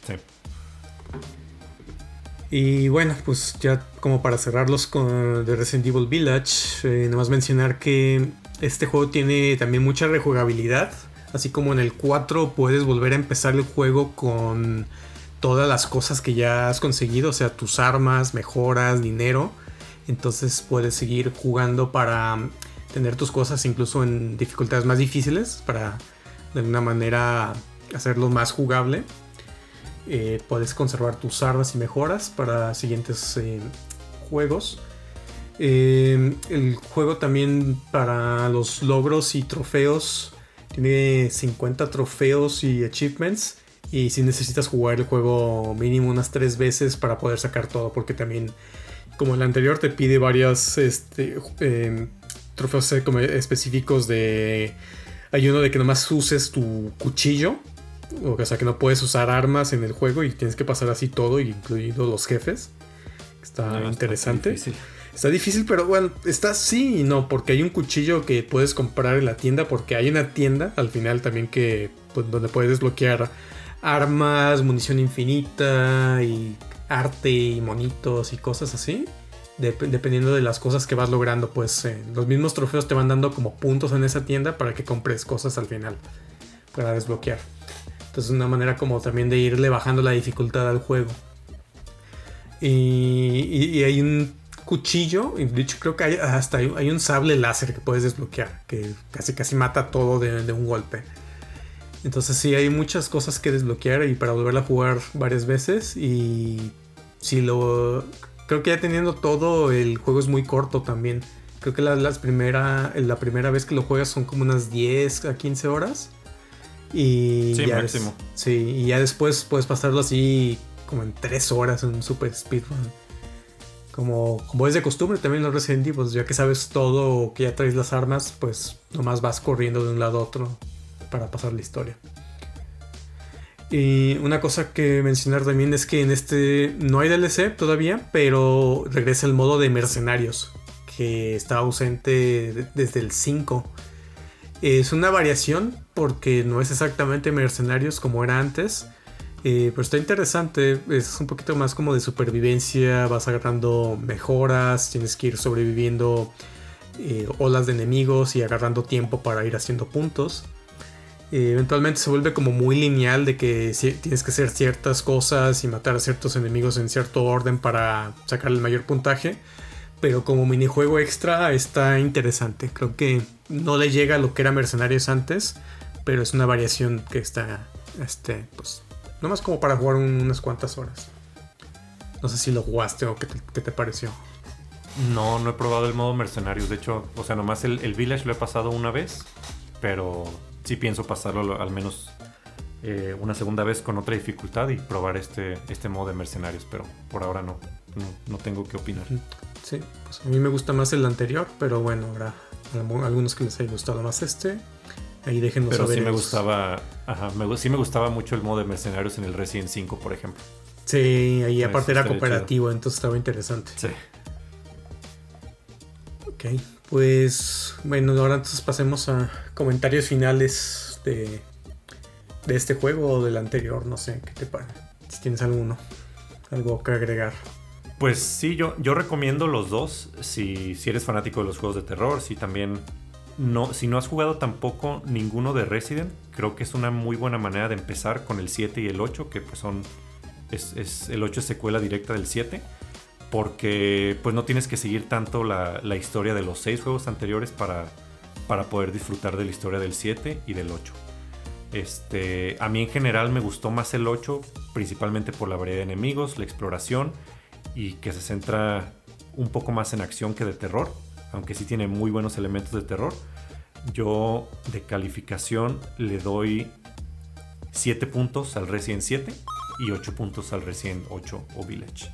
Sí. Y bueno, pues ya como para cerrarlos con The Resident Evil Village, eh, nada más mencionar que este juego tiene también mucha rejugabilidad. Así como en el 4 puedes volver a empezar el juego con todas las cosas que ya has conseguido, o sea, tus armas, mejoras, dinero. Entonces puedes seguir jugando para tener tus cosas incluso en dificultades más difíciles, para de alguna manera hacerlo más jugable. Eh, puedes conservar tus armas y mejoras para siguientes eh, juegos. Eh, el juego también para los logros y trofeos tiene 50 trofeos y achievements y si necesitas jugar el juego mínimo unas tres veces para poder sacar todo, porque también, como el anterior, te pide varios este, em, trofeos específicos de... Hay uno de que nomás uses tu cuchillo, o sea que no puedes usar armas en el juego y tienes que pasar así todo, incluido los jefes. Está interesante. Está difícil. está difícil, pero bueno, está sí y no, porque hay un cuchillo que puedes comprar en la tienda, porque hay una tienda al final también que pues, donde puedes desbloquear armas, munición infinita y arte y monitos y cosas así. dependiendo de las cosas que vas logrando, pues eh, los mismos trofeos te van dando como puntos en esa tienda para que compres cosas al final para desbloquear. Entonces, una manera como también de irle bajando la dificultad al juego. Y, hay un cuchillo, de hecho creo que hay, hasta hay, un sable láser que puedes desbloquear, que casi casi mata todo de un golpe. Entonces sí, hay muchas cosas que desbloquear y para volver a jugar varias veces. Y si lo... Creo que ya teniendo todo, el juego es muy corto también. Creo que la, las primera, la primera vez que lo juegas son como unas 10 a 15 horas. Y sí, máximo. sí, y ya después puedes pasarlo así como en 3 horas en un super speedrun. Como, como es de costumbre también los Resident Evil, ya que sabes todo, que ya traes las armas, pues nomás vas corriendo de un lado a otro para pasar la historia. Y una cosa que mencionar también es que en este no hay DLC todavía, pero regresa el modo de mercenarios, que estaba ausente desde el 5. Es una variación porque no es exactamente mercenarios como era antes, eh, pero está interesante, es un poquito más como de supervivencia, vas agarrando mejoras, tienes que ir sobreviviendo eh, olas de enemigos y agarrando tiempo para ir haciendo puntos eventualmente se vuelve como muy lineal de que tienes que hacer ciertas cosas y matar a ciertos enemigos en cierto orden para sacar el mayor puntaje. Pero como minijuego extra está interesante. Creo que no le llega a lo que era Mercenarios antes. pero es una variación que está, este, pues, nomás como para jugar unas cuantas horas. No sé si lo jugaste o qué te, pareció. No, no he probado el modo mercenarios. De hecho, o sea, nomás el Village lo he pasado una vez, pero sí pienso pasarlo al menos eh, una segunda vez con otra dificultad y probar este, este modo de mercenarios, pero por ahora no, no, tengo que opinar. Sí, pues a mí me gusta más el anterior, pero bueno, habrá algunos que les haya gustado más este. Ahí déjenos pero sí me gustaba, ajá, me, sí me gustaba mucho el modo de mercenarios en el Resident 5, por ejemplo. Sí, ahí aparte era cooperativo, entonces estaba interesante. Sí. Ok, pues bueno, ahora entonces pasemos a comentarios finales de, de este juego o del anterior, no sé, ¿qué te parece? Si tienes alguno, algo que agregar. Pues sí, yo, yo recomiendo los dos. Si, si eres fanático de los juegos de terror, si también no, si no has jugado tampoco ninguno de Resident, creo que es una muy buena manera de empezar con el 7 y el 8, que pues son. Es, el 8 es secuela directa del 7. Porque pues no tienes que seguir tanto la, historia de los 6 juegos anteriores para, para poder disfrutar de la historia del 7 y del 8. Este, a mí en general me gustó más el 8, principalmente por la variedad de enemigos, la exploración y que se centra un poco más en acción que de terror, aunque sí tiene muy buenos elementos de terror. Yo de calificación le doy 7 puntos al Resident 7 y 8 puntos al Resident 8 o Village.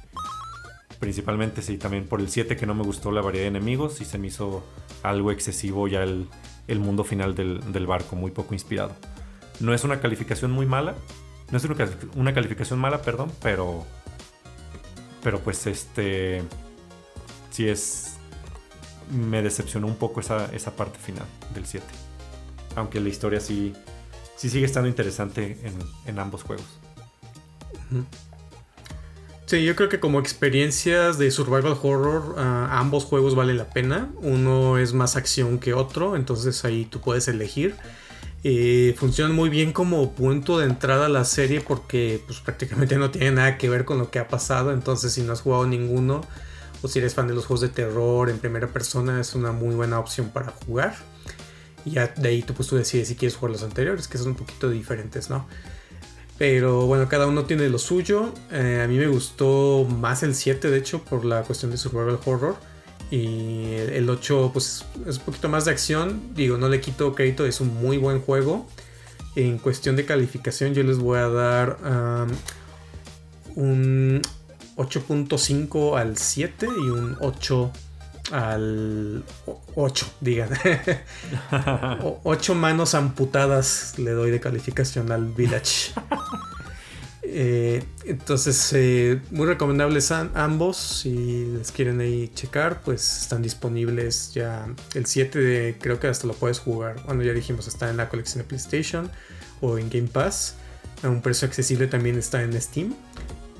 Principalmente sí, también por el 7 que no me gustó la variedad de enemigos y se me hizo algo excesivo ya el, mundo final del barco, muy poco inspirado. No es una calificación muy mala. No es una calificación mala, perdón, pero. Pero pues este. Sí es. Me decepcionó un poco esa, parte final del 7. Aunque la historia sí. Sí sigue estando interesante en, ambos juegos. Sí, yo creo que como experiencias de survival horror, ah, ambos juegos valen la pena. Uno es más acción que otro, entonces ahí tú puedes elegir. Eh, funcionan muy bien como punto de entrada a la serie porque pues, prácticamente no tiene nada que ver con lo que ha pasado. Entonces, si no has jugado ninguno o si eres fan de los juegos de terror en primera persona, es una muy buena opción para jugar. Y ya de ahí tú, pues, tú decides si quieres jugar los anteriores, que son un poquito diferentes, ¿no? Pero bueno, cada uno tiene lo suyo. Eh, a mí me gustó más el 7, de hecho, por la cuestión de survival horror. Y el 8 pues es un poquito más de acción. Digo, no le quito crédito, es un muy buen juego. En cuestión de calificación yo les voy a dar un 8.5 al 7 y un 8 al 8, digan. 8 manos amputadas le doy de calificación al Village. Eh, entonces, eh, muy recomendables ambos. Si les quieren ahí checar, pues están disponibles ya. El 7 de, creo que hasta lo puedes jugar. Bueno, ya dijimos, está en la colección de PlayStation o en Game Pass. A un precio accesible también está en Steam.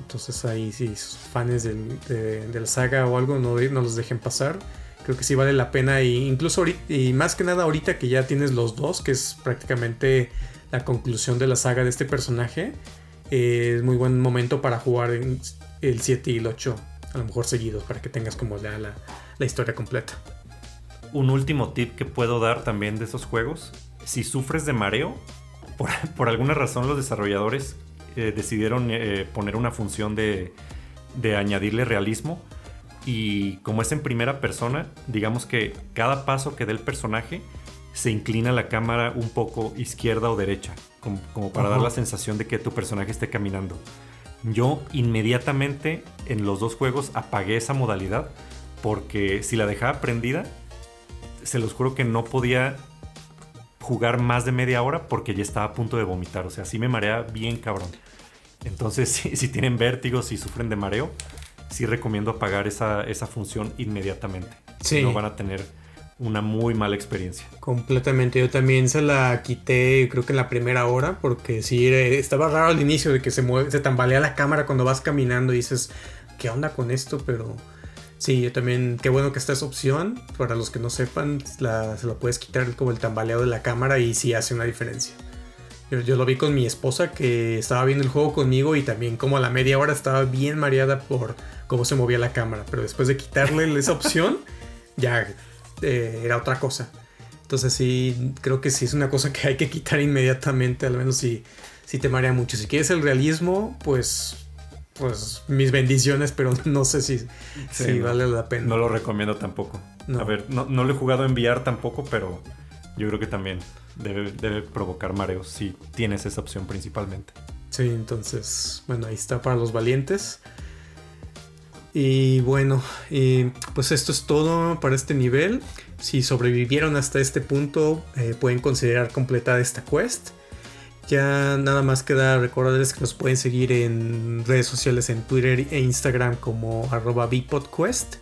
Entonces ahí si sus fans de, la saga o algo no, no los dejen pasar. Creo que sí vale la pena. Y incluso y más que nada ahorita que ya tienes los dos, que es prácticamente la conclusión de la saga de este personaje es muy buen momento para jugar en el 7 y el 8, a lo mejor seguidos, para que tengas como la, la, historia completa. Un último tip que puedo dar también de esos juegos, si sufres de mareo, por, alguna razón los desarrolladores eh, decidieron eh, poner una función de, de añadirle realismo y como es en primera persona, digamos que cada paso que dé el personaje se inclina la cámara un poco izquierda o derecha como, para dar la sensación de que tu personaje esté caminando. Yo inmediatamente en los dos juegos apagué esa modalidad porque si la dejaba prendida, se los juro que no podía jugar más de media hora porque ya estaba a punto de vomitar. O sea, sí me marea bien cabrón. Entonces, si, tienen vértigo, si sufren de mareo, sí recomiendo apagar esa, esa función inmediatamente. Sí. no van a tener una muy mala experiencia. Completamente, yo también se la quité creo que en la primera hora porque sí, estaba raro al inicio de que se, mueve, se tambalea la cámara cuando vas caminando y dices, ¿qué onda con esto? Pero sí, yo también, qué bueno que esta es opción, para los que no sepan, la, se lo puedes quitar como el tambaleo de la cámara y sí hace una diferencia. Yo, yo, lo vi con mi esposa que estaba viendo el juego conmigo y también como a la media hora estaba bien mareada por cómo se movía la cámara, pero después de quitarle esa opción, ya eh, era otra cosa. Entonces sí, creo que sí es una cosa que hay que quitar inmediatamente, al menos si, si te marea mucho. Si quieres el realismo, pues pues mis bendiciones, pero no sé si, vale la pena. No lo recomiendo tampoco. A ver, no, lo he jugado en VR tampoco, pero yo creo que también debe, debe provocar mareos si tienes esa opción principalmente. Sí, entonces, bueno, ahí está para los valientes. Y bueno, pues esto es todo para este nivel. Si sobrevivieron hasta este punto, eh, pueden considerar completar esta quest. Ya nada más queda recordarles que nos pueden seguir en redes sociales en Twitter e Instagram como arroba BigPodQuest.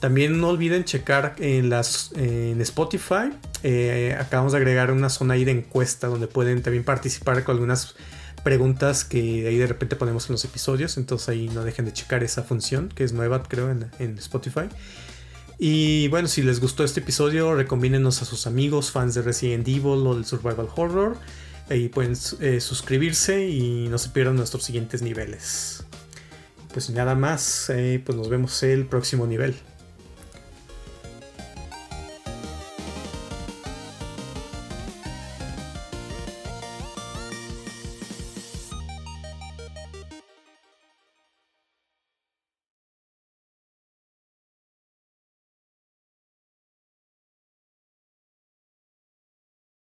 También no olviden checar en, las, en Spotify. Eh, acabamos de agregar una zona ahí de encuesta donde pueden también participar con algunas preguntas que ahí de repente ponemos en los episodios. Entonces ahí no dejen de checar esa función que es nueva, creo, en, Spotify. Y bueno, si les gustó este episodio, recomiéndenos a sus amigos, fans de Resident Evil o del Survival Horror. Ahí pueden eh, suscribirse y no se pierdan nuestros siguientes niveles. Pues nada más, eh, pues nos vemos el próximo nivel.